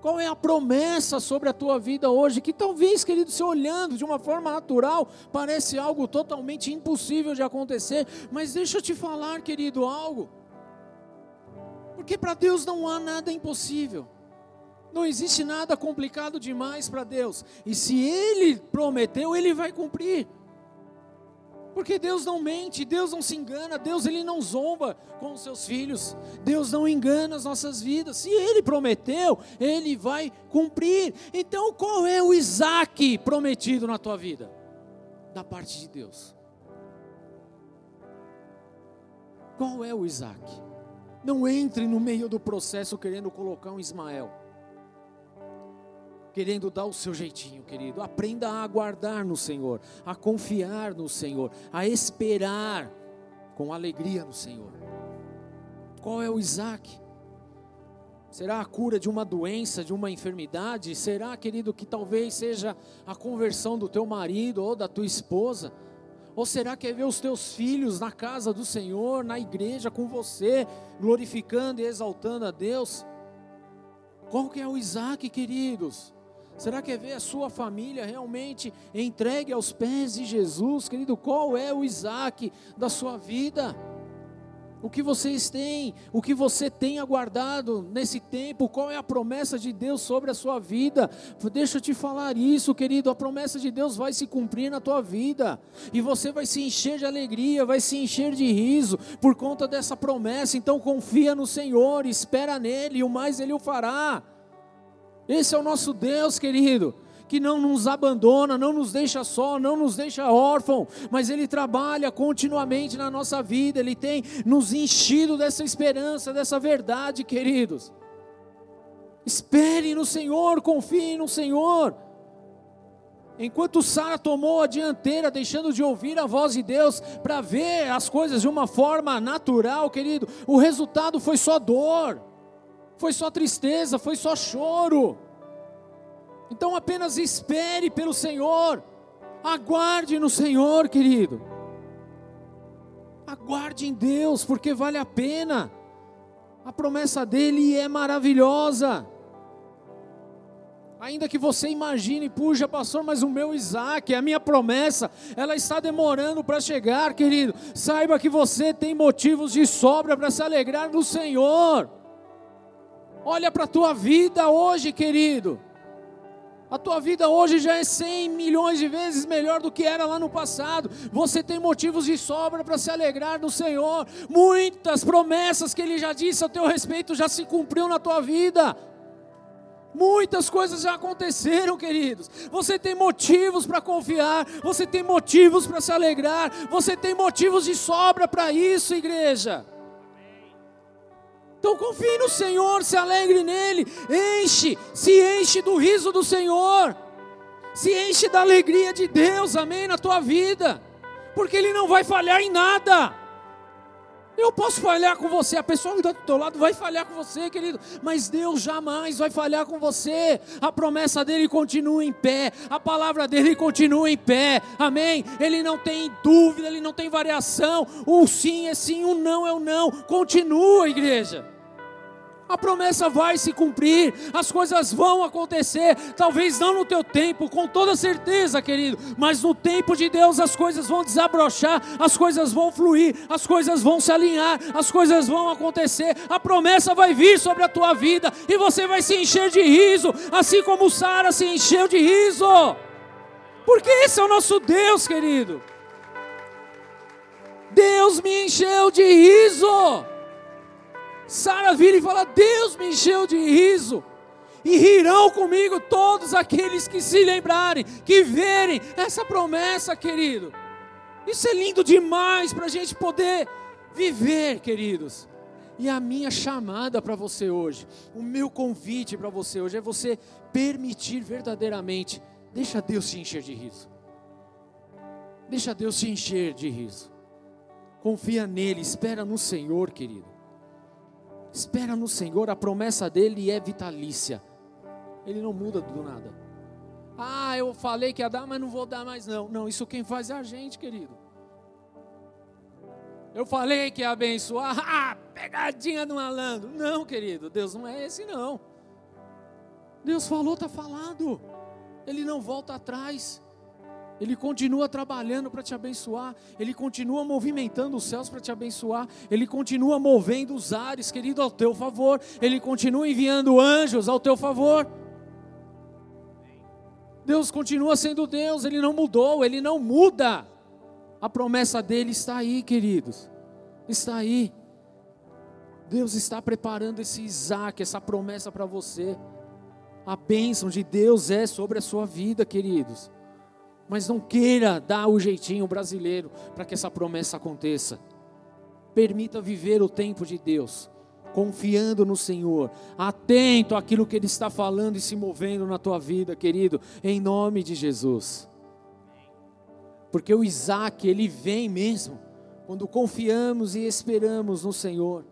Qual é a promessa sobre a tua vida hoje? Que talvez, querido, se olhando de uma forma natural, parece algo totalmente impossível de acontecer. Mas deixa eu te falar, querido, algo. Porque para Deus não há nada impossível. Não existe nada complicado demais para Deus. E se Ele prometeu, Ele vai cumprir. Porque Deus não mente, Deus não se engana, Deus ele não zomba com os seus filhos. Deus não engana as nossas vidas. Se ele prometeu, ele vai cumprir. Então, qual é o Isaac prometido na tua vida? Da parte de Deus. Qual é o Isaac? Não entre no meio do processo querendo colocar um Ismael querendo dar o seu jeitinho, querido. Aprenda a aguardar no Senhor, a confiar no Senhor, a esperar com alegria no Senhor. Qual é o Isaac? Será a cura de uma doença, de uma enfermidade? Será, querido, que talvez seja a conversão do teu marido ou da tua esposa? Ou será que é ver os teus filhos na casa do Senhor, na igreja com você, glorificando e exaltando a Deus? Qual que é o Isaac, queridos? Será que é ver a sua família realmente entregue aos pés de Jesus, querido? Qual é o Isaac da sua vida? O que vocês têm, o que você tem aguardado nesse tempo, qual é a promessa de Deus sobre a sua vida? Deixa eu te falar isso, querido. A promessa de Deus vai se cumprir na tua vida, e você vai se encher de alegria, vai se encher de riso por conta dessa promessa. Então confia no Senhor, espera nele, e o mais ele o fará. Esse é o nosso Deus, querido que não nos abandona, não nos deixa só, não nos deixa órfão, mas Ele trabalha continuamente na nossa vida, Ele tem nos enchido dessa esperança, dessa verdade, queridos. Espere no Senhor, confie no Senhor. Enquanto Sara tomou a dianteira, deixando de ouvir a voz de Deus para ver as coisas de uma forma natural, querido, o resultado foi só dor, foi só tristeza, foi só choro. Então apenas espere pelo Senhor, aguarde no Senhor, querido. Aguarde em Deus, porque vale a pena. A promessa dele é maravilhosa. Ainda que você imagine, puxa, pastor, mas o meu Isaac, a minha promessa, ela está demorando para chegar, querido. Saiba que você tem motivos de sobra para se alegrar no Senhor. Olha para a tua vida hoje, querido. A tua vida hoje já é 100 milhões de vezes melhor do que era lá no passado. Você tem motivos de sobra para se alegrar no Senhor. Muitas promessas que Ele já disse a teu respeito já se cumpriu na tua vida. Muitas coisas já aconteceram, queridos. Você tem motivos para confiar, você tem motivos para se alegrar, você tem motivos de sobra para isso, igreja. Então confie no Senhor, se alegre nele, enche, se enche do riso do Senhor, se enche da alegria de Deus, amém, na tua vida, porque Ele não vai falhar em nada. Eu posso falhar com você, a pessoa que está do teu lado vai falhar com você, querido, mas Deus jamais vai falhar com você. A promessa dele continua em pé, a palavra dele continua em pé, amém? Ele não tem dúvida, ele não tem variação. O sim é sim, o não é o não. Continua, igreja. A promessa vai se cumprir, as coisas vão acontecer, talvez não no teu tempo, com toda certeza, querido, mas no tempo de Deus as coisas vão desabrochar, as coisas vão fluir, as coisas vão se alinhar, as coisas vão acontecer, a promessa vai vir sobre a tua vida e você vai se encher de riso, assim como Sara se encheu de riso, porque esse é o nosso Deus, querido. Deus me encheu de riso. Sara vira e fala: Deus me encheu de riso. E rirão comigo todos aqueles que se lembrarem, que verem essa promessa, querido. Isso é lindo demais para a gente poder viver, queridos. E a minha chamada para você hoje, o meu convite para você hoje é você permitir verdadeiramente, deixa Deus te encher de riso. Deixa Deus te encher de riso. Confia nele, espera no Senhor, querido. Espera no Senhor, a promessa dele é vitalícia. Ele não muda do nada. Ah, eu falei que ia dar, mas não vou dar mais não. Não, isso quem faz é a gente, querido. Eu falei que ia abençoar, <laughs> ah, pegadinha do malandro. Não, querido, Deus não é esse não. Deus falou, está falado. Ele não volta atrás. Ele continua trabalhando para te abençoar, Ele continua movimentando os céus para te abençoar, Ele continua movendo os ares, querido, ao teu favor, Ele continua enviando anjos ao teu favor. Deus continua sendo Deus, Ele não mudou, Ele não muda. A promessa dele está aí, queridos, está aí. Deus está preparando esse Isaac, essa promessa para você. A bênção de Deus é sobre a sua vida, queridos. Mas não queira dar o jeitinho brasileiro para que essa promessa aconteça. Permita viver o tempo de Deus, confiando no Senhor, atento àquilo que Ele está falando e se movendo na tua vida, querido, em nome de Jesus. Porque o Isaac, ele vem mesmo quando confiamos e esperamos no Senhor,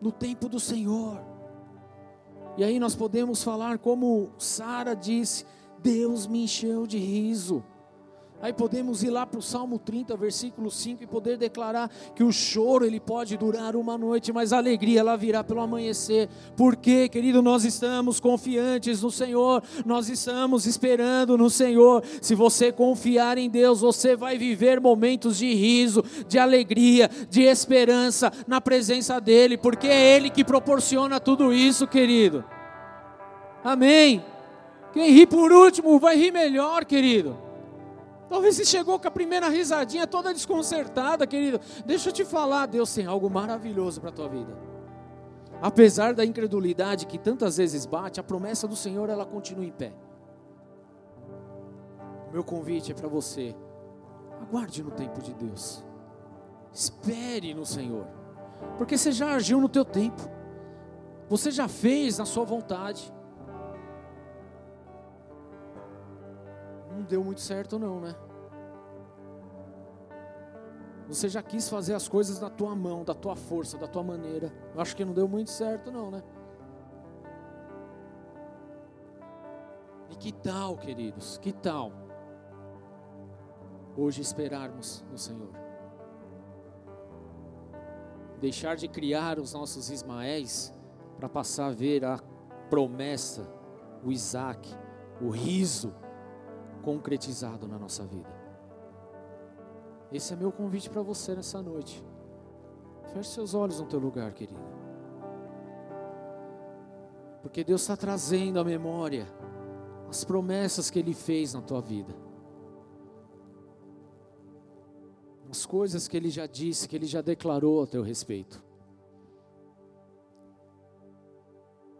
no tempo do Senhor. E aí nós podemos falar como Sara disse: Deus me encheu de riso. Aí podemos ir lá para o Salmo 30, versículo 5 e poder declarar que o choro ele pode durar uma noite, mas a alegria ela virá pelo amanhecer. Porque, querido, nós estamos confiantes no Senhor, nós estamos esperando no Senhor. Se você confiar em Deus, você vai viver momentos de riso, de alegria, de esperança na presença dele, porque é ele que proporciona tudo isso, querido. Amém. Quem ri por último vai rir melhor, querido. Talvez você chegou com a primeira risadinha toda desconcertada, querido. Deixa eu te falar, Deus tem algo maravilhoso para a tua vida. Apesar da incredulidade que tantas vezes bate, a promessa do Senhor ela continua em pé. Meu convite é para você. Aguarde no tempo de Deus. Espere no Senhor. Porque você já agiu no teu tempo. Você já fez na sua vontade. Não deu muito certo não, né? Você já quis fazer as coisas da tua mão, da tua força, da tua maneira. Acho que não deu muito certo não, né? E que tal, queridos? Que tal hoje esperarmos no Senhor? Deixar de criar os nossos Ismaéis para passar a ver a promessa, o Isaac, o riso concretizado na nossa vida. Esse é meu convite para você nessa noite. Feche seus olhos no teu lugar, querido. Porque Deus está trazendo à memória as promessas que Ele fez na tua vida. As coisas que Ele já disse, que Ele já declarou a teu respeito.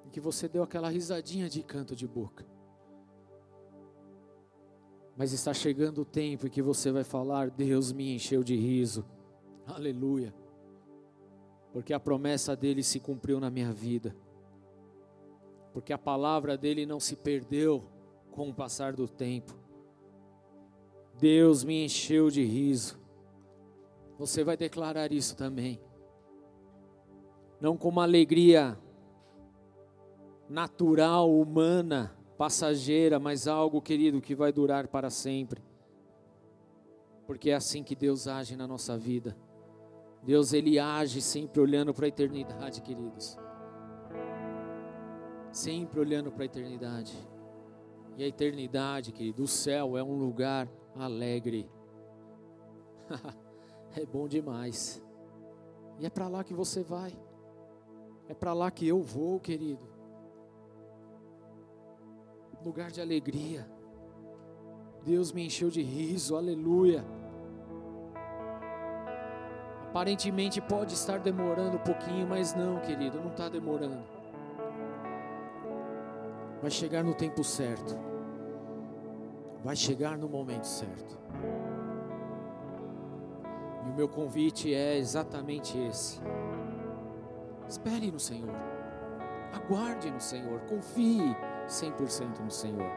E que você deu aquela risadinha de canto de boca. Mas está chegando o tempo em que você vai falar: Deus me encheu de riso. Aleluia. Porque a promessa dele se cumpriu na minha vida. Porque a palavra dele não se perdeu com o passar do tempo. Deus me encheu de riso. Você vai declarar isso também. Não com uma alegria natural, humana, passageira, mas algo, querido, que vai durar para sempre. Porque é assim que Deus age na nossa vida. Deus, Ele age sempre olhando para a eternidade, queridos. Sempre olhando para a eternidade. E a eternidade, querido, o céu é um lugar alegre. <laughs> é bom demais. E é para lá que você vai. É para lá que eu vou, querido lugar de alegria. Deus me encheu de riso, aleluia. Aparentemente pode estar demorando um pouquinho, mas não, querido, não está demorando. Vai chegar no tempo certo, vai chegar no momento certo. E o meu convite é exatamente esse: espere no Senhor, aguarde no Senhor, confie 100% no Senhor.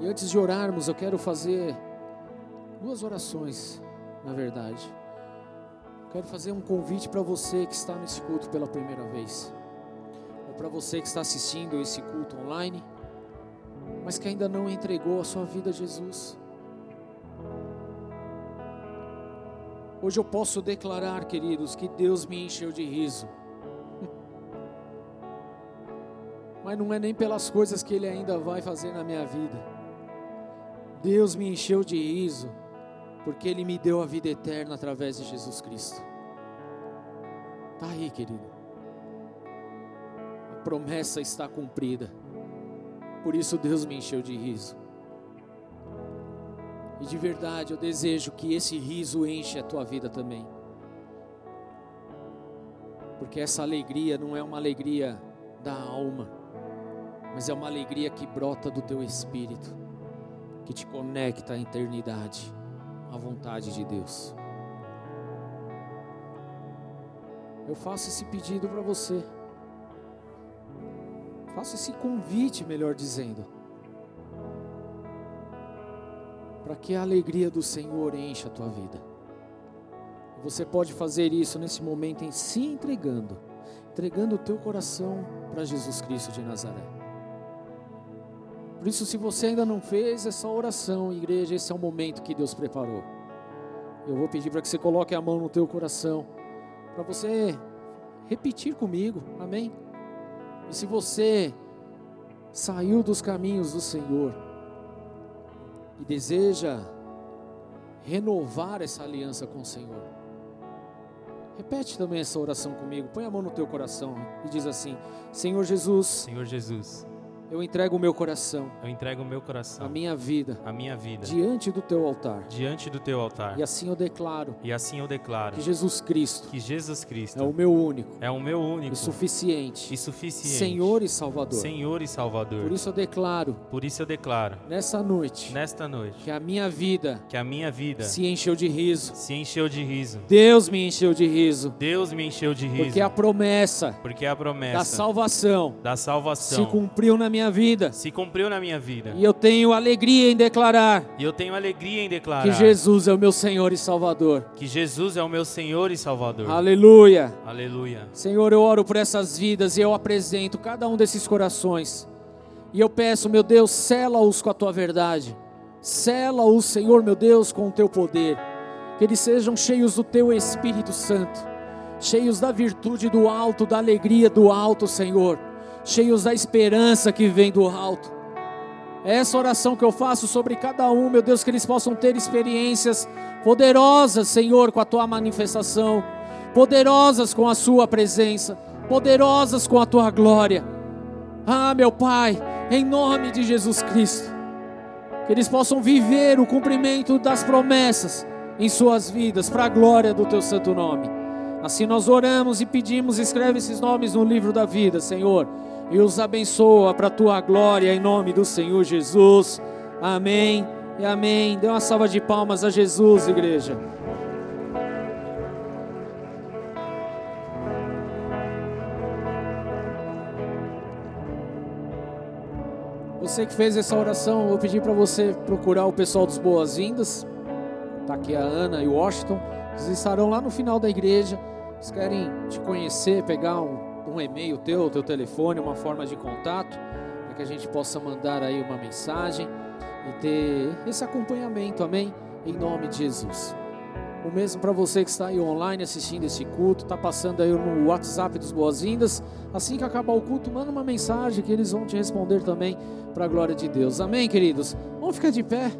E antes de orarmos, eu quero fazer duas orações, na verdade. Quero fazer um convite para você que está nesse culto pela primeira vez, ou para você que está assistindo esse culto online, mas que ainda não entregou a sua vida a Jesus. Hoje eu posso declarar, queridos, que Deus me encheu de riso mas não é nem pelas coisas que Ele ainda vai fazer na minha vida. Deus me encheu de riso, porque Ele me deu a vida eterna através de Jesus Cristo. Está aí, querido. A promessa está cumprida. Por isso Deus me encheu de riso. E de verdade eu desejo que esse riso enche a tua vida também. Porque essa alegria não é uma alegria da alma mas é uma alegria que brota do teu espírito, que te conecta à eternidade, à vontade de Deus. Eu faço esse pedido para você. Faço esse convite, melhor dizendo. para que a alegria do Senhor encha a tua vida. Você pode fazer isso nesse momento em se entregando, entregando o teu coração para Jesus Cristo de Nazaré. Por isso, se você ainda não fez essa oração, igreja, esse é o momento que Deus preparou. Eu vou pedir para que você coloque a mão no teu coração, para você repetir comigo, amém? E se você saiu dos caminhos do Senhor e deseja renovar essa aliança com o Senhor, repete também essa oração comigo. Põe a mão no teu coração e diz assim: Senhor Jesus, Senhor Jesus, eu entrego o meu coração, eu entrego o meu coração, a minha vida, a minha vida diante do teu altar. diante do teu altar. E assim eu declaro E assim eu declaro que Jesus Cristo que Jesus é Cristo o meu único é o meu único e suficiente e suficiente Senhor e Salvador. Senhor e Salvador. Por isso eu declaro Por isso eu declaro nessa noite nesta noite que a minha vida que a minha vida se encheu de riso. se encheu de riso. Deus me encheu de riso, Deus me encheu de riso. porque a promessa Porque a promessa da salvação da se salvação cumpriu na minha vida. se cumpriu na minha vida. E eu tenho alegria em declarar E eu tenho alegria em declarar que Jesus é o meu Senhor e Salvador. que Jesus é o meu Senhor e Salvador. Aleluia. Aleluia. Senhor, eu oro por essas vidas e eu apresento cada um desses corações. E eu peço, meu Deus, sela-os com a tua verdade. Sela-os, Senhor, meu Deus, com o teu poder. Que eles sejam cheios do teu Espírito Santo, cheios da virtude do alto, da alegria do alto, Senhor, cheios da esperança que vem do alto. É essa oração que eu faço sobre cada um, meu Deus, que eles possam ter experiências poderosas, Senhor, com a tua manifestação, poderosas com a sua presença, poderosas com a tua glória. Ah, meu Pai, em nome de Jesus Cristo, que eles possam viver o cumprimento das promessas em suas vidas, para a glória do teu santo nome. Assim nós oramos e pedimos, escreve esses nomes no livro da vida, Senhor, e os abençoa para a tua glória, em nome do Senhor Jesus. Amém e amém. Dê uma salva de palmas a Jesus, igreja. Você que fez essa oração, eu vou pedir para você procurar o pessoal dos Boas-Vindas. Está aqui a Ana e o Washington. Eles estarão lá no final da igreja. Eles querem te conhecer, pegar um, um e-mail teu, teu telefone, uma forma de contato, para que a gente possa mandar aí uma mensagem e ter esse acompanhamento, amém? Em nome de Jesus. O mesmo para você que está aí online assistindo esse culto, está passando aí no WhatsApp dos Boas-Vindas. Assim que acabar o culto, manda uma mensagem que eles vão te responder também para a glória de Deus. Amém, queridos? Vamos ficar de pé.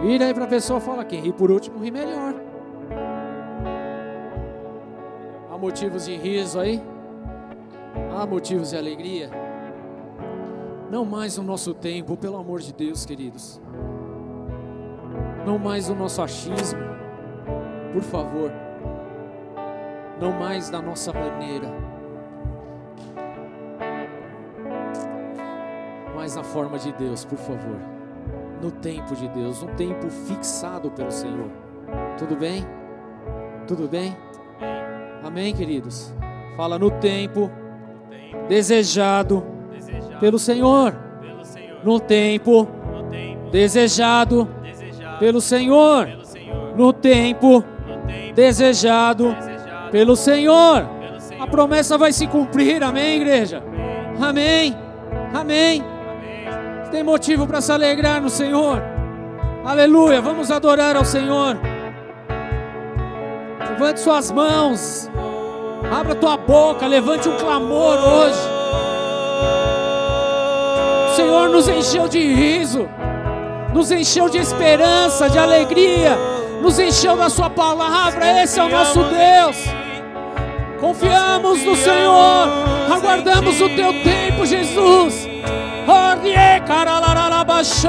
Vira aí para a pessoa fala: quem ri por último, ri melhor. Há motivos de riso aí? Há motivos de alegria? Não mais o nosso tempo, pelo amor de Deus, queridos. Não mais o nosso achismo, por favor. Não mais da nossa maneira. Mas na forma de Deus, por favor. No tempo de Deus, no tempo fixado pelo Senhor. Tudo bem? Tudo bem? Amém, queridos? Fala no tempo Tempo desejado desejado pelo Senhor. pelo Senhor. No tempo No tempo desejado desejado pelo Senhor. pelo Senhor. No tempo No tempo desejado desejado pelo Senhor. pelo Senhor. A promessa vai se cumprir, amém, igreja? Amém. Amém. Amém. Tem motivo para se alegrar no Senhor. Aleluia. Vamos adorar ao Senhor. Levante suas mãos. Abra tua boca. Levante um clamor hoje. O Senhor nos encheu de riso. Nos encheu de esperança, de alegria. Nos encheu da Sua palavra. Esse é o nosso Deus. Confiamos no Senhor. Aguardamos o Teu tempo, Jesus. Ornie, caralarabaxou.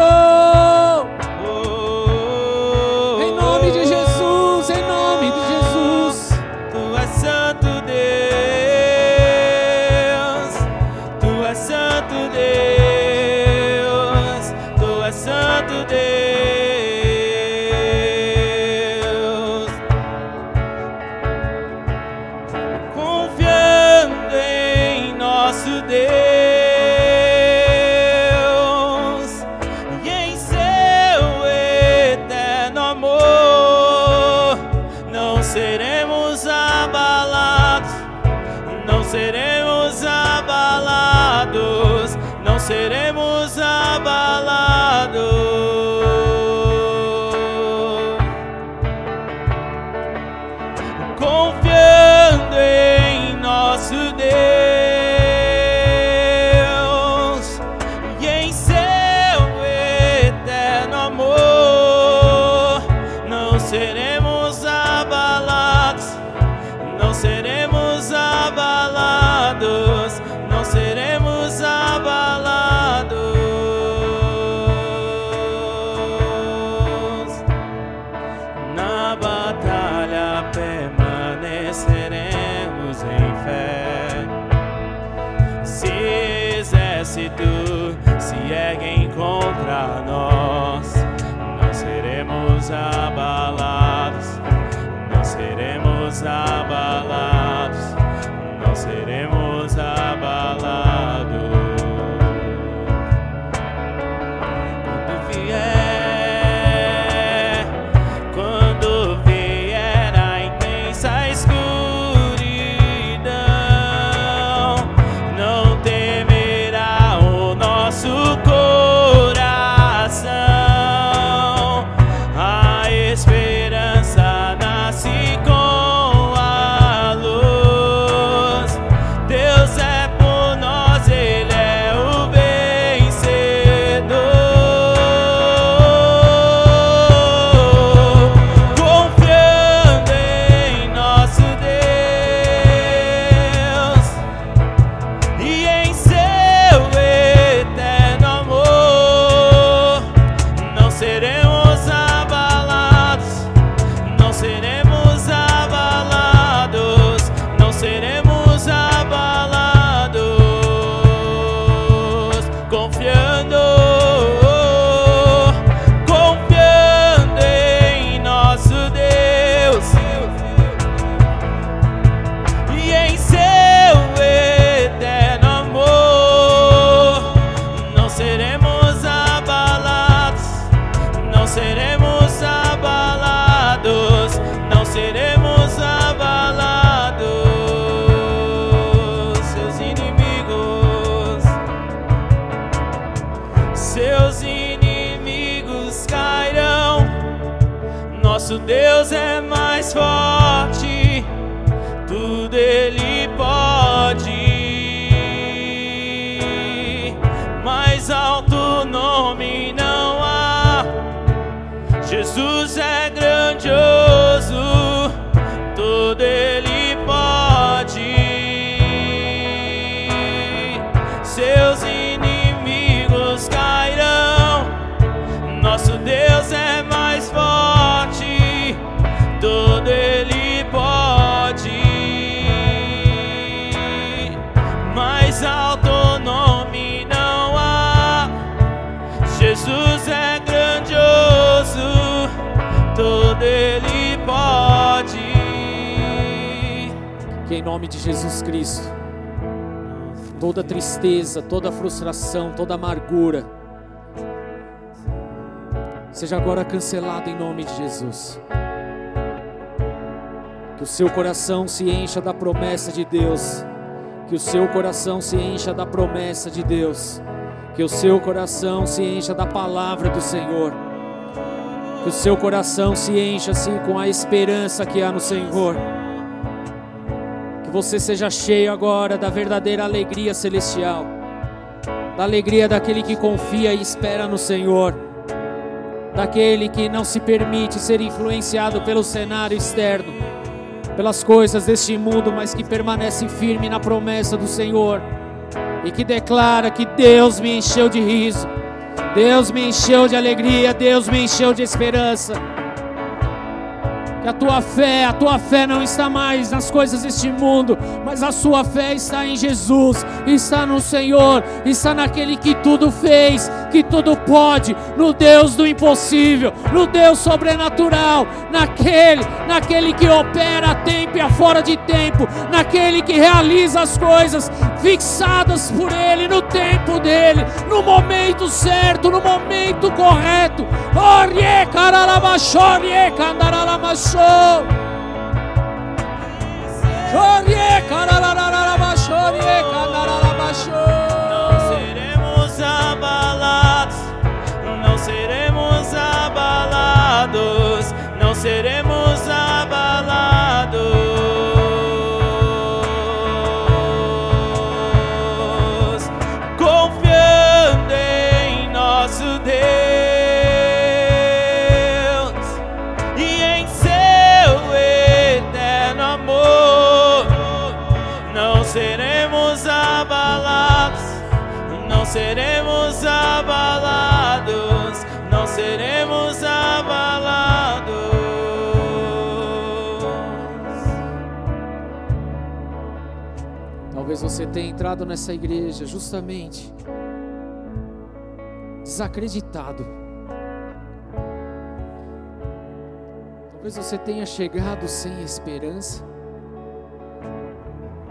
Jesus Cristo, toda tristeza, toda frustração, toda amargura, seja agora cancelada em nome de Jesus. Que o seu coração se encha da promessa de Deus. Que o seu coração se encha da promessa de Deus. Que o seu coração se encha da palavra do Senhor. Que o seu coração se encha assim com a esperança que há no Senhor. Que você seja cheio agora da verdadeira alegria celestial, da alegria daquele que confia e espera no Senhor, daquele que não se permite ser influenciado pelo cenário externo, pelas coisas deste mundo, mas que permanece firme na promessa do Senhor. E que declara que Deus me encheu de riso, Deus me encheu de alegria, Deus me encheu de esperança. Que a tua fé, a tua fé não está mais nas coisas deste mundo, mas a sua fé está em Jesus, está no Senhor, está naquele que tudo fez, que tudo pode, no Deus do impossível, no Deus sobrenatural, naquele, naquele que opera a tempo e a fora de tempo, naquele que realiza as coisas fixadas por Ele, no tempo dele, no momento certo, no momento correto. Orie, baixou. Chorie, carararara, baixou, baixou. Não seremos abalados, não seremos abalados, não seremos você tenha entrado nessa igreja justamente desacreditado. Talvez você tenha chegado sem esperança.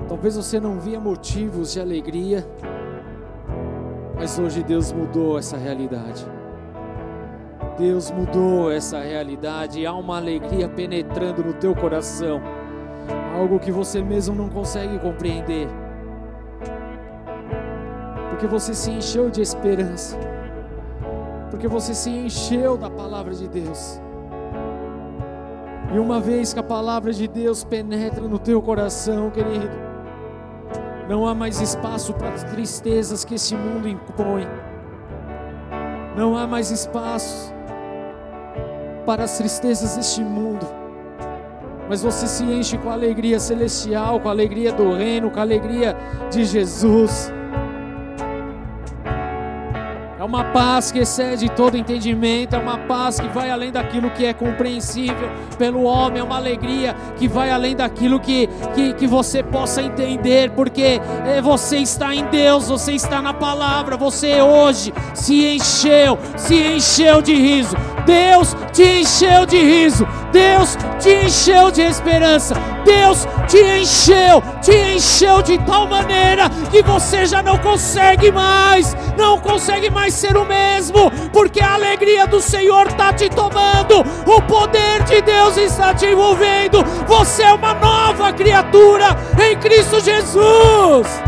Talvez você não via motivos de alegria. Mas hoje Deus mudou essa realidade. Deus mudou essa realidade há uma alegria penetrando no teu coração. Algo que você mesmo não consegue compreender. Porque você se encheu de esperança. Porque você se encheu da palavra de Deus. E uma vez que a palavra de Deus penetra no teu coração, querido, não há mais espaço para as tristezas que esse mundo impõe. Não há mais espaço para as tristezas deste mundo. Mas você se enche com a alegria celestial, com a alegria do reino, com a alegria de Jesus uma paz que excede todo entendimento, é uma paz que vai além daquilo que é compreensível pelo homem, é uma alegria que vai além daquilo que, que, que você possa entender, porque é, você está em Deus, você está na palavra, você hoje se encheu, se encheu de riso. Deus te encheu de riso, Deus te encheu de esperança, Deus te encheu, te encheu de tal maneira que você já não consegue mais, não consegue mais ser o mesmo, porque a alegria do Senhor está te tomando, o poder de Deus está te envolvendo, você é uma nova criatura em Cristo Jesus.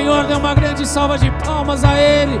Senhor, dê uma grande salva de palmas a Ele.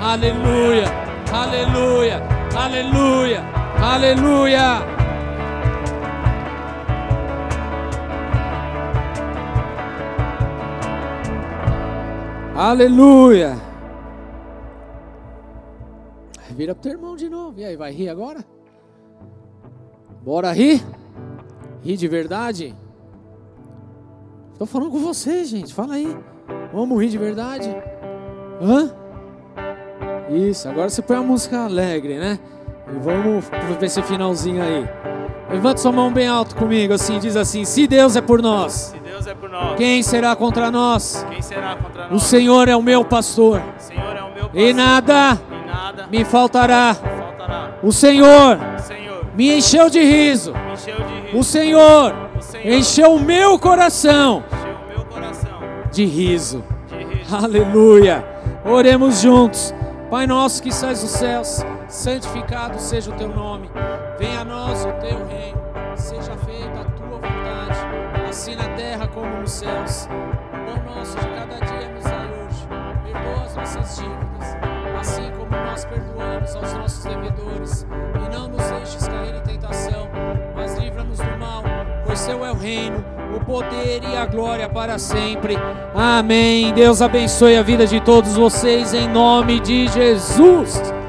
Aleluia, aleluia, aleluia, aleluia. Aleluia. Vira pro teu irmão de novo. E aí, vai rir agora? Bora rir? Rir de verdade? Estou falando com vocês, gente. Fala aí. Vamos rir de verdade? Hã? Isso, agora você põe a música alegre, né? E vamos ver esse finalzinho aí. Levanta sua mão bem alto comigo, assim, diz assim: Se Deus é por nós, é por nós quem será contra nós? Será contra nós? O Senhor é o meu pastor. O Senhor é o meu pastor. E nada, e nada me faltará. Me faltará. O Senhor, o Senhor me encheu de riso. Encheu de riso. O, Senhor o Senhor encheu o meu coração, meu coração de riso. De riso. Aleluia. Oremos juntos. Pai nosso que estás nos céus, santificado seja o teu nome. Venha a nós o teu reino. Seja feita a tua vontade, assim na terra como nos céus. O pão nosso de cada dia nos dai hoje. Perdoa as nossas dívidas, assim como nós perdoamos aos nossos devedores. E não nos deixes cair em tentação, mas livra-nos do mal, pois seu é o reino, o poder e a glória para sempre. Amém. Deus abençoe a vida de todos vocês em nome de Jesus.